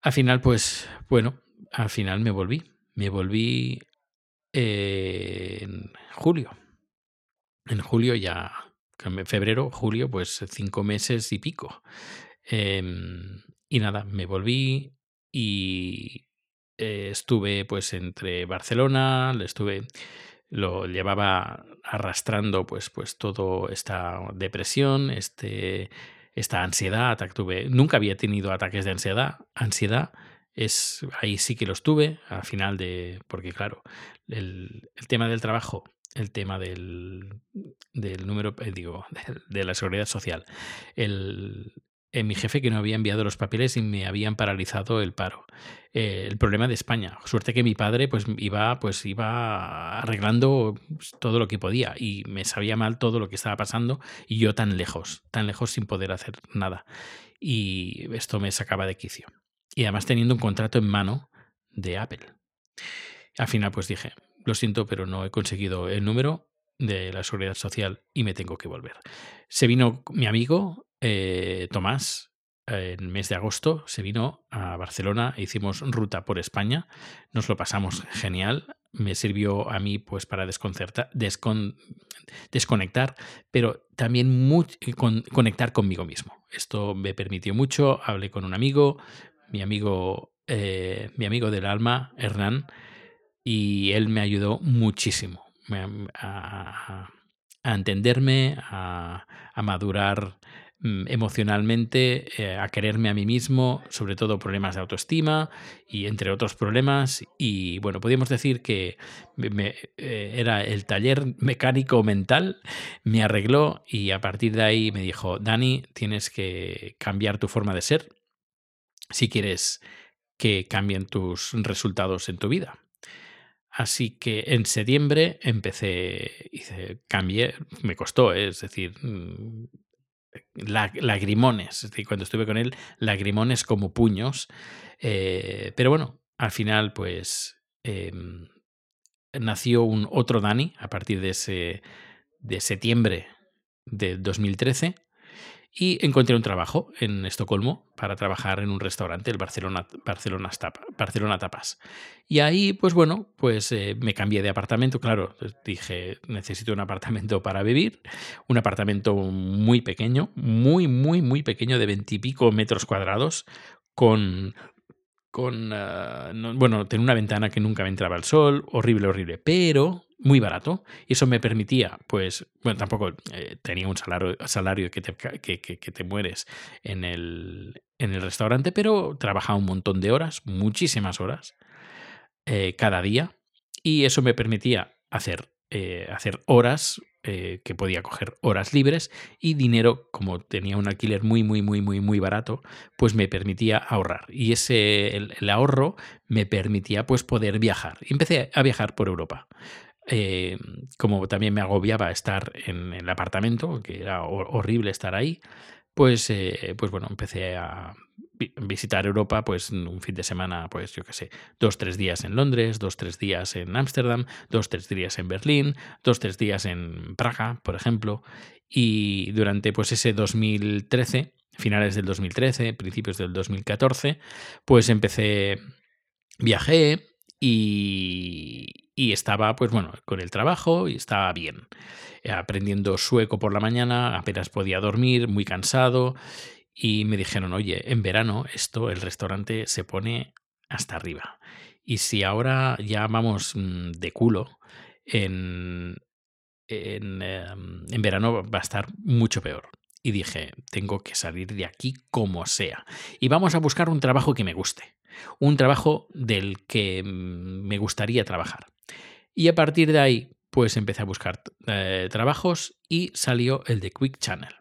Al final, pues, bueno, al final me volví. Me volví en julio. En julio ya, en febrero, julio, pues cinco meses y pico. Em, y nada, me volví y eh, estuve pues entre Barcelona, estuve lo llevaba arrastrando pues, pues todo esta depresión, este, esta ansiedad. Tuve, nunca había tenido ataques de ansiedad. Ansiedad es ahí sí que los tuve al final de, porque claro, el, el tema del trabajo, el tema del, del número, eh, digo, de, la seguridad social, el, mi jefe que no había enviado los papeles y me habían paralizado el paro. Eh, el problema de España. Suerte que mi padre pues iba, pues iba arreglando todo lo que podía y me sabía mal todo lo que estaba pasando y yo tan lejos, tan lejos sin poder hacer nada. Y esto me sacaba de quicio. Y además teniendo un contrato en mano de Apple. Al final pues dije, lo siento, pero no he conseguido el número de la seguridad social y me tengo que volver. Se vino mi amigo eh, Tomás, en el mes de agosto, se vino a Barcelona hicimos ruta por España. Nos lo pasamos genial. Me sirvió a mí pues para desconcertar, desconectar, pero también conectar conmigo mismo. Esto me permitió mucho. Hablé con un amigo, mi amigo, eh, mi amigo del alma, Hernán, y él me ayudó muchísimo a, entenderme, a, madurar Mm, emocionalmente, eh, a quererme a mí mismo, sobre todo problemas de autoestima y entre otros problemas. Y bueno, podríamos decir que eh, era el taller mecánico mental, me arregló y a partir de ahí me dijo, Dani, tienes que cambiar tu forma de ser si quieres que cambien tus resultados en tu vida. Así que en septiembre empecé, hice, cambié, me costó, ¿eh? es decir, mm, lagrimones. Es cuando estuve con él, lagrimones como puños. Eh, pero bueno, al final, pues em, nació un otro Dani a partir de ese de septiembre de 2013 y encontré un trabajo en Estocolmo para trabajar en un restaurante, el Barcelona, Barcelona, Barcelona Tapas. Y ahí, pues bueno, pues eh, me cambié de apartamento, claro, pues dije, necesito un apartamento para vivir, un apartamento muy pequeño, muy, muy, muy pequeño, de veintipico metros cuadrados, con con, ah, bueno, tenía una ventana que nunca me entraba el sol, horrible, horrible, pero muy barato. Y eso me permitía, pues, bueno, tampoco eh, tenía un salario, salario que, te, que, te mueres en el, en el restaurante, pero trabajaba un montón de horas, muchísimas horas. eh, cada día y eso me permitía hacer, eh, hacer horas que podía coger horas libres y dinero, como tenía un alquiler muy, muy, muy, muy, muy barato, pues me permitía ahorrar. Y ese, el, ahorro me permitía pues poder viajar. Y empecé a viajar por Europa. Eh, como también me agobiaba estar en el apartamento, que era horrible estar ahí, pues, eh, pues bueno, empecé a visitar Europa, pues un fin de semana, pues yo qué sé, dos, tres días en Londres, dos, tres días en Ámsterdam, dos, tres días en Berlín, dos, tres días en Praga, por ejemplo. Y durante pues ese 2013, finales del 2013, principios del 2014, pues empecé, viajé y, y estaba, pues bueno, con el trabajo y estaba bien. Aprendiendo sueco por la mañana, apenas podía dormir, muy cansado y me dijeron, oye, en verano esto, el restaurante se pone hasta arriba. Y si ahora ya vamos mm, de culo, en, en, em, en verano va a estar mucho peor. Y dije, tengo que salir de aquí como sea. Y vamos a buscar un trabajo que me guste. Un trabajo del que mm, me gustaría trabajar. Y a partir de ahí, pues empecé a buscar eh, trabajos y salió el de Quick Channel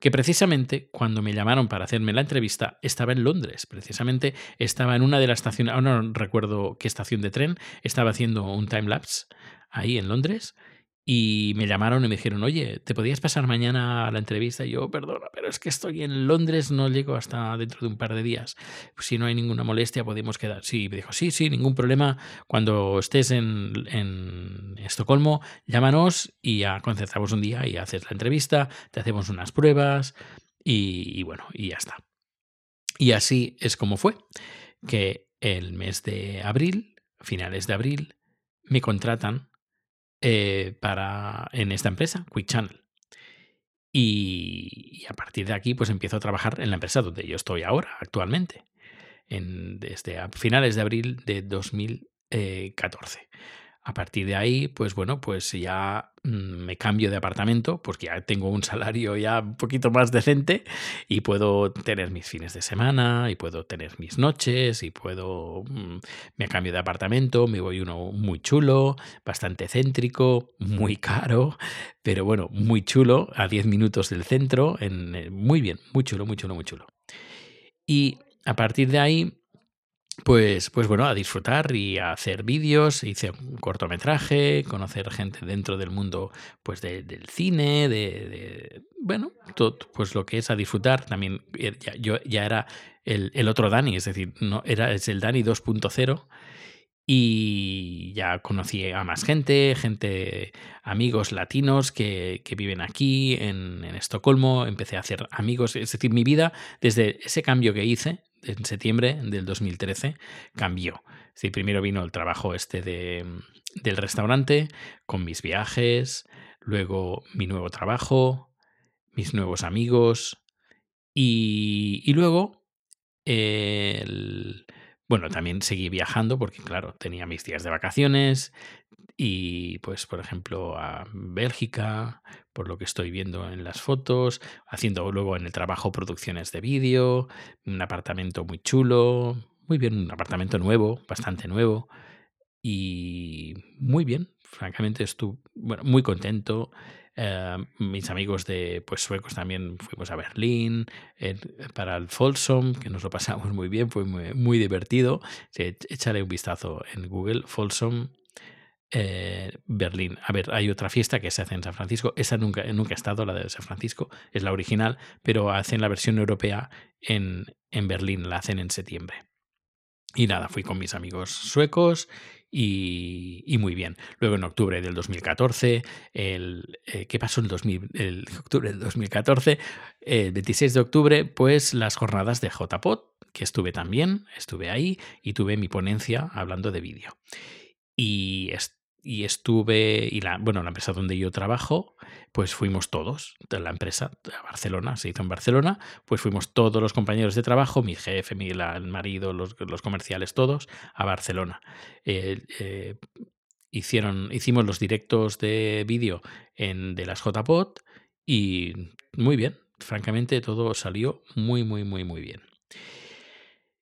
que precisamente cuando me llamaron para hacerme la entrevista estaba en Londres, precisamente estaba en una de las estaciones, ahora no recuerdo qué estación de tren, estaba haciendo un time lapse ahí en Londres y me llamaron y me dijeron, oye, ¿te podías pasar mañana a la entrevista? Y yo, perdona, pero es que estoy en Londres, no llego hasta dentro de un par de días. Si no hay ninguna molestia, podemos quedar. Sí, me dijo, sí, sí, ningún problema. Cuando estés en, en Estocolmo, llámanos y ya concertamos un día y haces la entrevista, te hacemos unas pruebas y, y bueno, y ya está. Y así es como fue, que el mes de abril, finales de abril, me contratan eh, para, en esta empresa, Quick Channel. Y, a partir de aquí, pues empiezo a trabajar en la empresa donde yo estoy ahora, actualmente, en, desde finales de abril de 2014. A partir de ahí, pues bueno, pues ya mm, me cambio de apartamento, porque ya tengo un salario ya un poquito más decente y puedo tener mis fines de semana y puedo tener mis noches y puedo... Mm, me cambio de apartamento, me voy uno muy chulo, bastante céntrico, muy caro, pero bueno, muy chulo, a 10 minutos del centro, en, eh, muy bien, muy chulo, muy chulo, muy chulo. Y a partir de ahí, pues, pues bueno, a disfrutar y a hacer vídeos, hice un cortometraje, conocer gente dentro del mundo pues del cine, de, bueno, todo, pues lo que es a disfrutar. También eh, yo ya era el, el, otro Dani, es decir, no era es el Dani 2.0 y ya conocí a más gente, gente, amigos latinos que, que viven aquí en, en, Estocolmo, empecé a hacer amigos, es decir, mi vida desde ese cambio que hice en septiembre del 2013 cambió. Primero vino el trabajo este de, del restaurante con mis viajes, luego mi nuevo trabajo, mis nuevos amigos y, y luego bueno, también seguí viajando porque, claro, tenía mis días de vacaciones y, pues, por ejemplo, a Bélgica, por lo que estoy viendo en las fotos, haciendo luego en el trabajo producciones de vídeo, un apartamento muy chulo, muy bien, un apartamento nuevo, bastante nuevo y muy bien, francamente estuve muy contento. Eh, mis amigos de pues suecos también fuimos a Berlín para el Folsom, que nos lo pasamos muy bien, fue muy, muy divertido. échale un vistazo en Google, Folsom. Eh, Berlín. A ver, hay otra fiesta que se hace en San Francisco. Esa nunca, nunca ha estado, la de San Francisco, es la original, pero hacen la versión europea en, en Berlín, la hacen en septiembre. Y nada, fui con mis amigos suecos y, muy bien. Luego en octubre del 2014, el, eh, ¿qué pasó en el octubre del 2014? El 26 de octubre, pues las jornadas de JPOT, que estuve también, estuve ahí y tuve mi ponencia hablando de vídeo. Y y estuve, y la, bueno, la empresa donde yo trabajo, pues fuimos todos, de la empresa, a Barcelona, se hizo en Barcelona, pues fuimos todos los compañeros de trabajo, mi jefe, mi el marido, los, los comerciales, todos, a Barcelona. Eh, eh, hicieron, hicimos los directos de vídeo de las JPOT y muy bien, francamente todo salió muy, muy, muy, muy bien.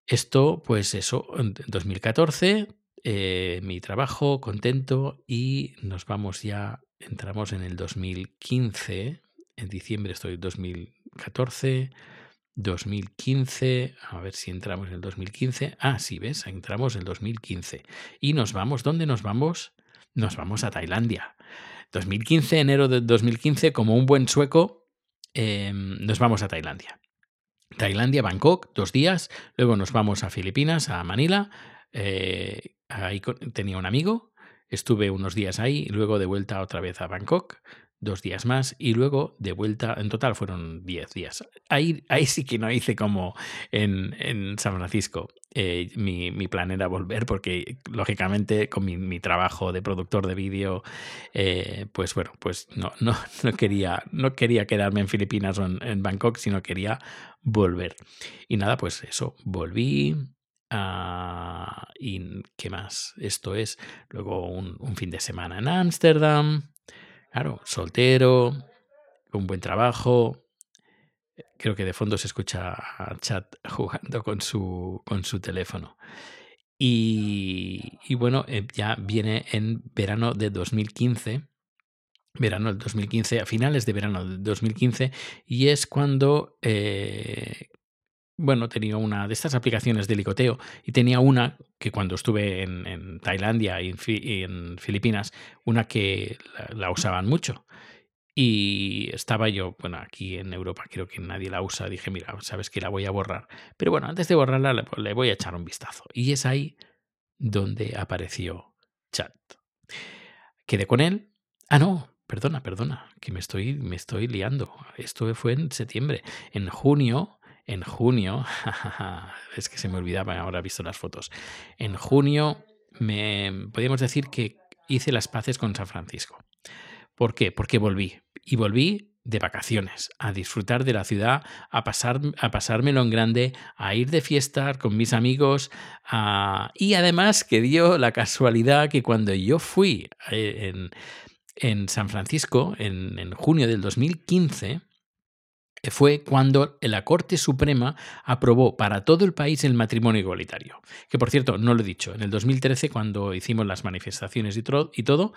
Esto, pues eso, en 2014 eh, mi trabajo, contento y nos vamos ya, entramos en el 2015, en diciembre estoy 2014, 2015, a ver si entramos en el 2015. Ah, sí, ves, entramos en el 2015. Y nos vamos, ¿dónde nos vamos? Nos vamos a Tailandia. 2015, enero de 2015, como un buen sueco, em, nos vamos a Tailandia. Tailandia, Bangkok, dos días, luego nos vamos a Filipinas, a Manila, eh, ahí tenía un amigo, estuve unos días ahí, luego de vuelta otra vez a Bangkok, dos días más y luego de vuelta, en total fueron diez días. Ahí, ahí sí que no hice como en, en San Francisco. Eh, mi, mi, plan era volver porque lógicamente con mi, mi trabajo de productor de vídeo, eh, pues bueno, pues no, no, no, quería, no quería quedarme en Filipinas o en, en, Bangkok, sino quería volver. Y nada, pues eso, volví. Uh, y qué más, esto es luego un, fin de semana en Ámsterdam, Claro, soltero, un buen trabajo. Creo que de fondo se escucha Chat jugando con su, con su teléfono. Y, y bueno, eh, ya viene en verano de 2015 verano del 2015, a finales de verano del 2015, y es cuando eh, bueno, tenía una de estas aplicaciones de licoteo y tenía una que cuando estuve en, Tailandia y en, Filipinas, una que la, usaban mucho. Y estaba yo, bueno, aquí en Europa creo que nadie la usa. Dije, mira, sabes que la voy a borrar. Pero bueno, antes de borrarla le, voy a echar un vistazo. Y es ahí donde apareció Chat. Quedé con él. Ah, no, perdona, perdona, que me estoy, me estoy liando. Esto fue en septiembre. En junio en junio, es que se me olvidaba, ahora visto las fotos. En junio, me, podríamos decir que hice las paces con San Francisco. ¿Por qué? Porque volví. Y volví de vacaciones, a disfrutar de la ciudad, a, pasar, a pasármelo en grande, a ir de fiesta con mis amigos. y además que dio la casualidad que cuando yo fui eh, en, en San Francisco, en, en junio del 2015, fue cuando la Corte Suprema aprobó para todo el país el matrimonio igualitario. Que por cierto, no lo he dicho, en el 2013, cuando hicimos las manifestaciones y, todo,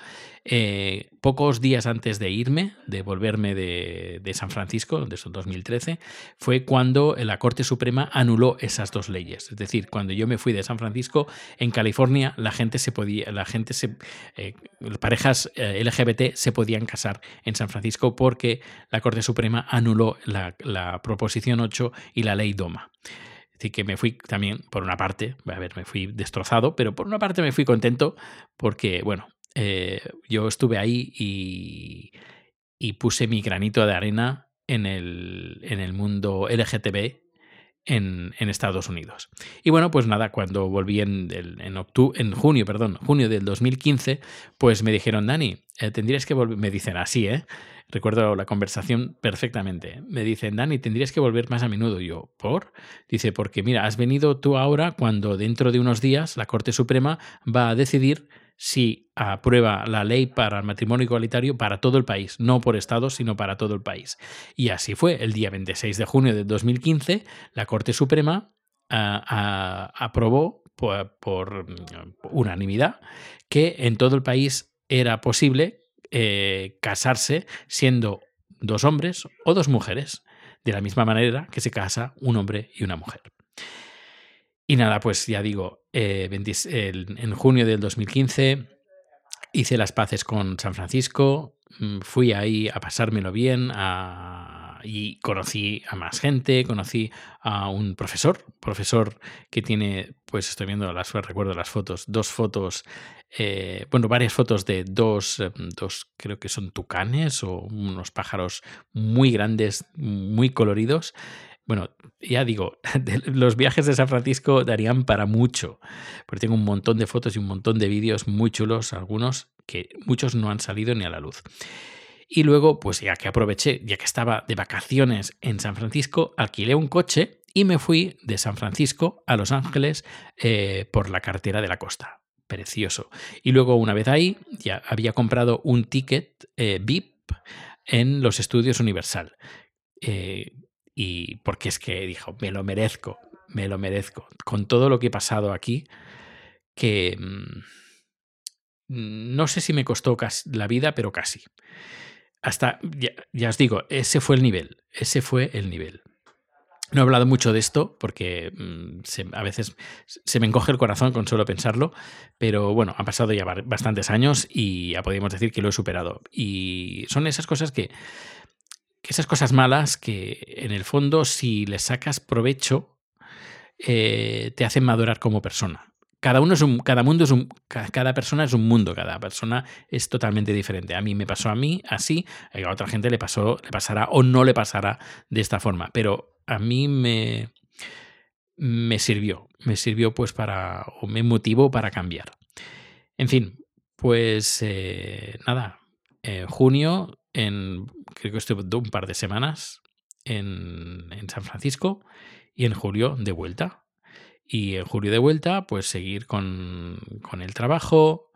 eh, pocos días antes de irme, de volverme de, San Francisco, de eso 2013, fue cuando la Corte Suprema anuló esas dos leyes. Es decir, cuando yo me fui de San Francisco, en California la gente se podía, la gente se, eh, parejas eh, LGBT se podían casar en San Francisco porque la Corte Suprema anuló la la, proposición 8 y la ley DOMA. Así que me fui también, por una parte, a ver, me fui destrozado, pero por una parte me fui contento porque, bueno, eh, yo estuve ahí y, puse mi granito de arena en el, en el mundo LGTB en, Estados Unidos. Y bueno, pues nada, cuando volví en, en, octubre, en junio, perdón, junio del 2015, pues me dijeron, Dani, eh, tendrías que volver, me dicen así, ¿eh? Recuerdo la conversación perfectamente. Me dicen, Dani, tendrías que volver más a menudo. yo, ¿por? Dice, porque mira, has venido tú ahora cuando dentro de unos días la Corte Suprema va a decidir si aprueba la ley para el matrimonio igualitario para todo el país, no por estados, sino para todo el país. Y así fue. El día 26 de junio de 2015, la Corte Suprema ah, ah, aprobó por, unanimidad que en todo el país era posible eh, casarse siendo dos hombres o dos mujeres, de la misma manera que se casa un hombre y una mujer. Y nada, pues ya digo, eh, en junio del 2015 hice las paces con San Francisco, mm, fui ahí a pasármelo bien, a y conocí a más gente, conocí a un profesor, profesor que tiene, pues estoy viendo las recuerdo las fotos, dos fotos, eh, bueno, varias fotos de dos, em, dos, creo que son tucanes o unos pájaros muy grandes, muy coloridos. Bueno, ya digo, los viajes de San Francisco darían para mucho, porque tengo un montón de fotos y un montón de vídeos muy chulos, algunos que muchos no han salido ni a la luz. Y luego, pues ya que aproveché, ya que estaba de vacaciones en San Francisco, alquilé un coche y me fui de San Francisco a Los Ángeles eh, por la carretera de la costa. Precioso. Y luego, una vez ahí, ya había comprado un ticket eh, VIP en los estudios Universal. Eh, y porque es que dijo, me lo merezco, me lo merezco. Con todo lo que he pasado aquí, que mm, no sé si me costó la vida, pero casi. Hasta, ya, os digo, ese fue el nivel, ese fue el nivel. No he hablado mucho de esto porque mm, a veces se me encoge el corazón con solo pensarlo, pero bueno, han pasado ya bastantes años y ya podríamos decir que lo he superado. Y son esas cosas que, esas cosas malas que en el fondo si les sacas provecho eh, te hacen madurar como persona cada uno es un, cada mundo es un, cada persona es un mundo, cada persona es totalmente diferente. A mí me pasó a mí así, a otra gente le pasó, le pasará o no le pasará de esta forma, pero a mí me, me sirvió, me sirvió pues para, o me motivó para cambiar. En fin, pues eh, nada, en junio, en, creo que estuve un par de semanas en, en San Francisco y en julio de vuelta y en julio de vuelta, pues seguir con, el trabajo.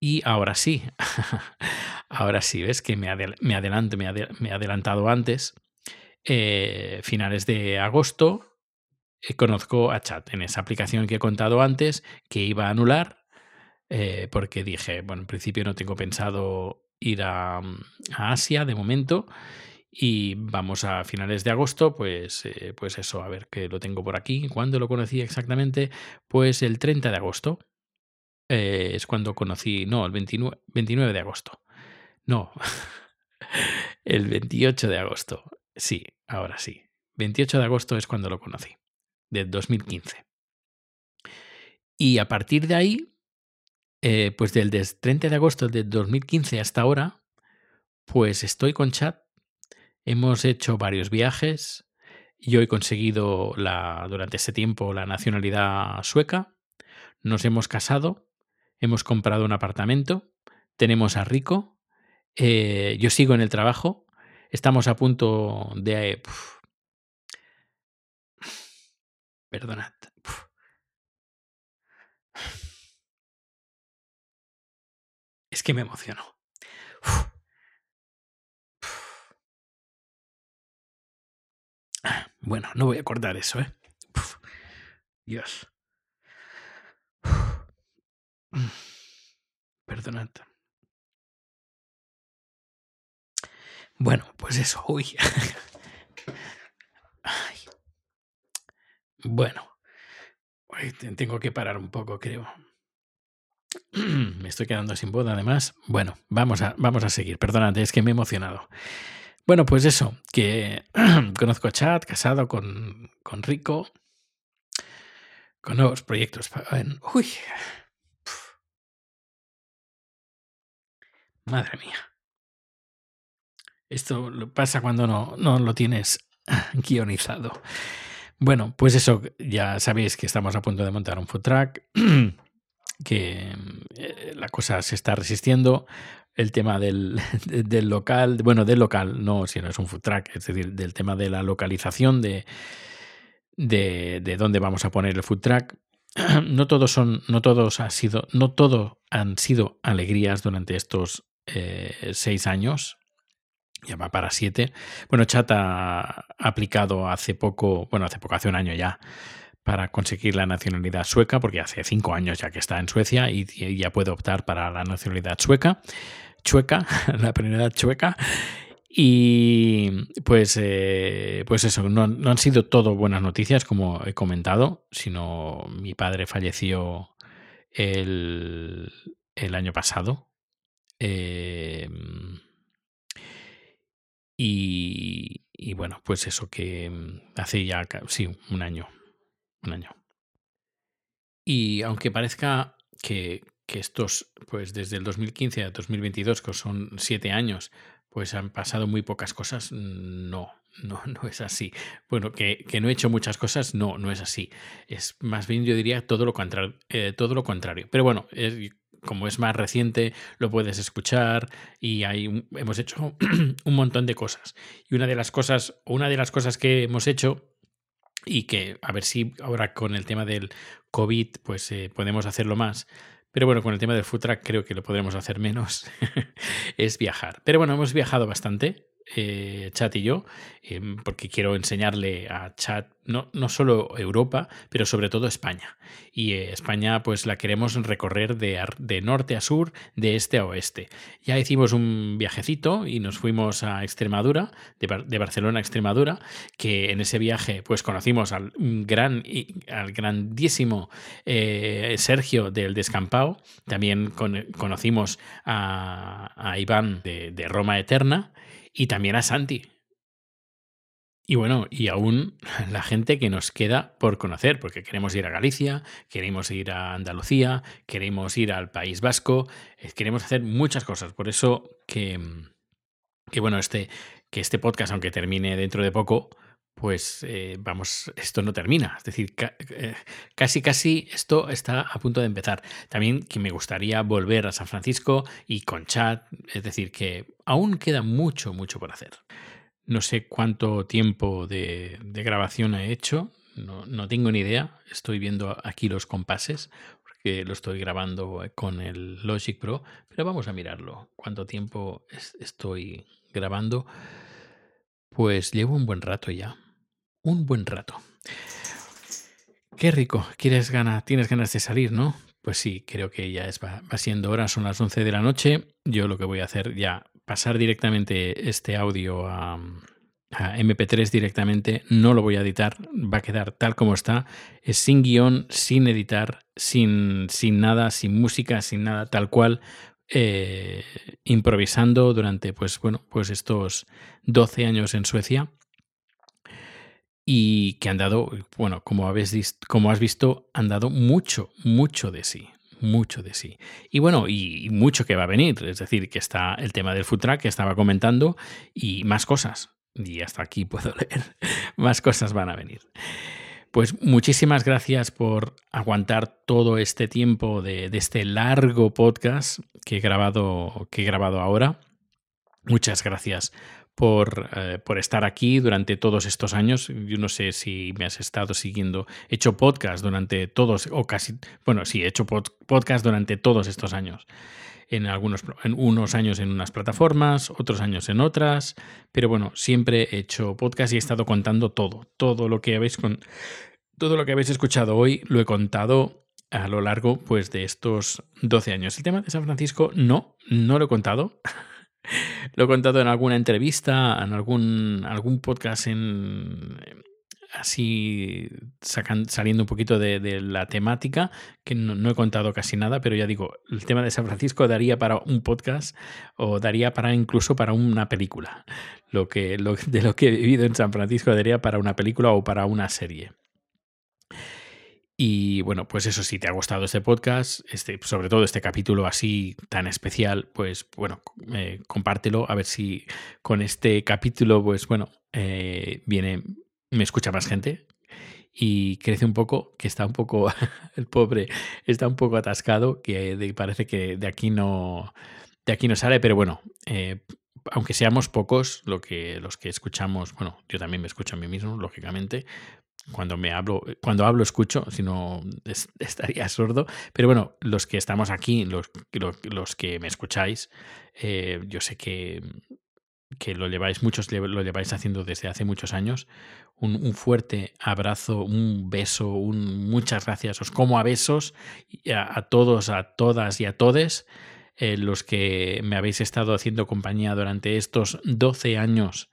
Y ahora sí, ahora sí, ves que me, me adelanto, me, he adelantado antes. Eh, finales de agosto eh, conozco a Chat en esa aplicación que he contado antes que iba a anular eh, porque dije, bueno, en principio no tengo pensado ir a Asia de momento y vamos a finales de agosto, pues, eh, pues eso, a ver que lo tengo por aquí. ¿Cuándo lo conocí exactamente? Pues el 30 de agosto. Eh, es cuando conocí, no, el 29, 29 de agosto. No, el 28 de agosto. Sí, ahora sí. 28 de agosto es cuando lo conocí, de 2015. Y a partir de ahí, eh, pues del 30 de agosto de 2015 hasta ahora, pues estoy con chat Hemos hecho varios viajes. Yo he conseguido durante ese tiempo la nacionalidad sueca. Nos hemos casado. Hemos comprado un apartamento. Tenemos a Rico. Eh, yo sigo en el trabajo. Estamos a punto de... perdonad. Es que me emociono. Bueno, no voy a cortar eso, ¿eh? Dios. Perdonad. Bueno, pues eso. Bueno, tengo que parar un poco, creo. Me estoy quedando sin voz, además. Bueno, vamos a, vamos a seguir. Perdonad, es que me he emocionado. Bueno, pues eso, que conozco a Chad, casado con, con Rico, con nuevos proyectos. Uy. Madre mía. Esto pasa cuando no, no lo tienes guionizado. Bueno, pues eso, ya sabéis que estamos a punto de montar un food track, que eh, la cosa se está resistiendo el tema del, del, local, bueno, del local, no, si no es un food truck, es decir, del tema de la localización de, de, de dónde vamos a poner el food truck. No todos son, no todos ha sido, no todo han sido alegrías durante estos eh, seis años. Ya va para siete. Bueno, Chat ha aplicado hace poco, bueno, hace poco, hace un año ya, para conseguir la nacionalidad sueca, porque hace cinco años ya que está en Suecia y, ya puede optar para la nacionalidad sueca chueca, la primera chueca. Y pues, eh, pues eso, no, han sido todo buenas noticias, como he comentado, sino mi padre falleció el, el año pasado. Em, y, y, bueno, pues eso que hace ya, sí, un año. Un año. Y aunque parezca que, que estos, pues desde el 2015 a 2022, que son siete años, pues han pasado muy pocas cosas, no, no, no es así. Bueno, que, no he hecho muchas cosas, no, no es así. Es más bien, yo diría, todo lo contrario. Eh, todo lo contrario. Pero bueno, como es más reciente, lo puedes escuchar y hay, hemos hecho un montón de cosas. Y una de las cosas, una de las cosas que hemos hecho y que a ver si ahora con el tema del COVID, pues eh, podemos hacerlo más pero bueno, con el tema del food track creo que lo podremos hacer menos. es viajar. Pero bueno, hemos viajado bastante. Eh, Chat y yo, em, porque quiero enseñarle a Chat no, no solo Europa, pero sobre todo España. Y eh, España pues la queremos recorrer de, de, norte a sur, de este a oeste. Ya hicimos un viajecito y nos fuimos a Extremadura, de, Barcelona a Extremadura, que en ese viaje pues conocimos al gran al grandísimo eh, Sergio del Descampado, también conocimos a, Iván de, de Roma Eterna y también a Santi. Y bueno, y aún la gente que nos queda por conocer, porque queremos ir a Galicia, queremos ir a Andalucía, queremos ir al País Vasco, eh, queremos hacer muchas cosas. Por eso que, que bueno, este, que este podcast, aunque termine dentro de poco, pues eh, vamos, esto no termina. Es decir, eh, casi, casi esto está a punto de empezar. También que me gustaría volver a San Francisco y con chat, es decir, que aún queda mucho, mucho por hacer. No sé cuánto tiempo de, grabación he hecho, no, tengo ni idea. Estoy viendo aquí los compases, porque lo estoy grabando con el Logic Pro, pero vamos a mirarlo. ¿Cuánto tiempo estoy grabando? Pues llevo un buen rato ya un buen rato. Qué rico. ¿Quieres ganas, tienes ganas de salir, ¿no? Pues sí, creo que ya es, va, siendo hora, son las 11 de la noche. Yo lo que voy a hacer ya, pasar directamente este audio a, MP3 directamente, no lo voy a editar, va a quedar tal como está, es sin guion, sin editar, sin, sin nada, sin música, sin nada, tal cual, eh, improvisando durante, pues bueno, pues estos 12 años en Suecia y que han dado, bueno, como, habéis, como has visto, han dado mucho, mucho de sí mucho de sí. Y bueno, y mucho que va a venir. Es decir, que está el tema del food que estaba comentando y más cosas. Y hasta aquí puedo leer. más cosas van a venir. Pues muchísimas gracias por aguantar todo este tiempo de, de este largo podcast que he grabado, que he grabado ahora. Muchas gracias por, eh, por, estar aquí durante todos estos años. Yo no sé si me has estado siguiendo. He hecho podcast durante todos, o casi, bueno, sí, he hecho podcast durante todos estos años. En algunos, en unos años en unas plataformas, otros años en otras, pero bueno, siempre he hecho podcast y he estado contando todo, todo lo que habéis con, todo lo que habéis escuchado hoy lo he contado a lo largo pues de estos 12 años. El tema de San Francisco no, no lo he contado. Lo he contado en alguna entrevista, en algún, algún podcast en así saliendo un poquito de, la temática, que no, he contado casi nada, pero ya digo, el tema de San Francisco daría para un podcast o daría para incluso para una película. Lo que, de lo que he vivido en San Francisco daría para una película o para una serie. Y bueno, pues eso, si te ha gustado este podcast, este, sobre todo este capítulo así tan especial, pues bueno, eh, compártelo a ver si con este capítulo, pues bueno, eh, viene, me escucha más gente y crece un poco, que está un poco, el pobre está un poco atascado, que parece que de aquí no, de aquí no sale, pero bueno, eh, aunque seamos pocos lo que, los que escuchamos, bueno, yo también me escucho a mí mismo, lógicamente, cuando me hablo, cuando hablo escucho, si no estaría sordo. Pero bueno, los que estamos aquí, los, los, que me escucháis, eh, yo sé que, que lo lleváis, muchos lo lleváis haciendo desde hace muchos años. Un, fuerte abrazo, un beso, un muchas gracias. Os como a besos a, todos, a todas y a todes. Eh, los que me habéis estado haciendo compañía durante estos 12 años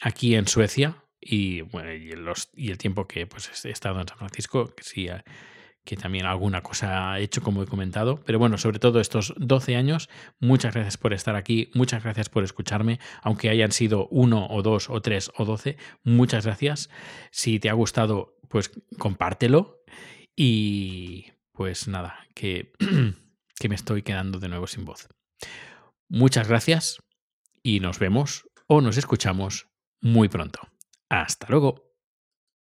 aquí en Suecia, y bueno, y, el tiempo que pues, he estado en San Francisco, que sí, eh, que también alguna cosa he hecho, como he comentado. Pero bueno, sobre todo estos 12 años, muchas gracias por estar aquí, muchas gracias por escucharme, aunque hayan sido uno o dos o tres o doce, muchas gracias. Si te ha gustado, pues compártelo. Y pues nada, que, que me estoy quedando de nuevo sin voz. Muchas gracias y nos vemos o nos escuchamos muy pronto. Hasta luego.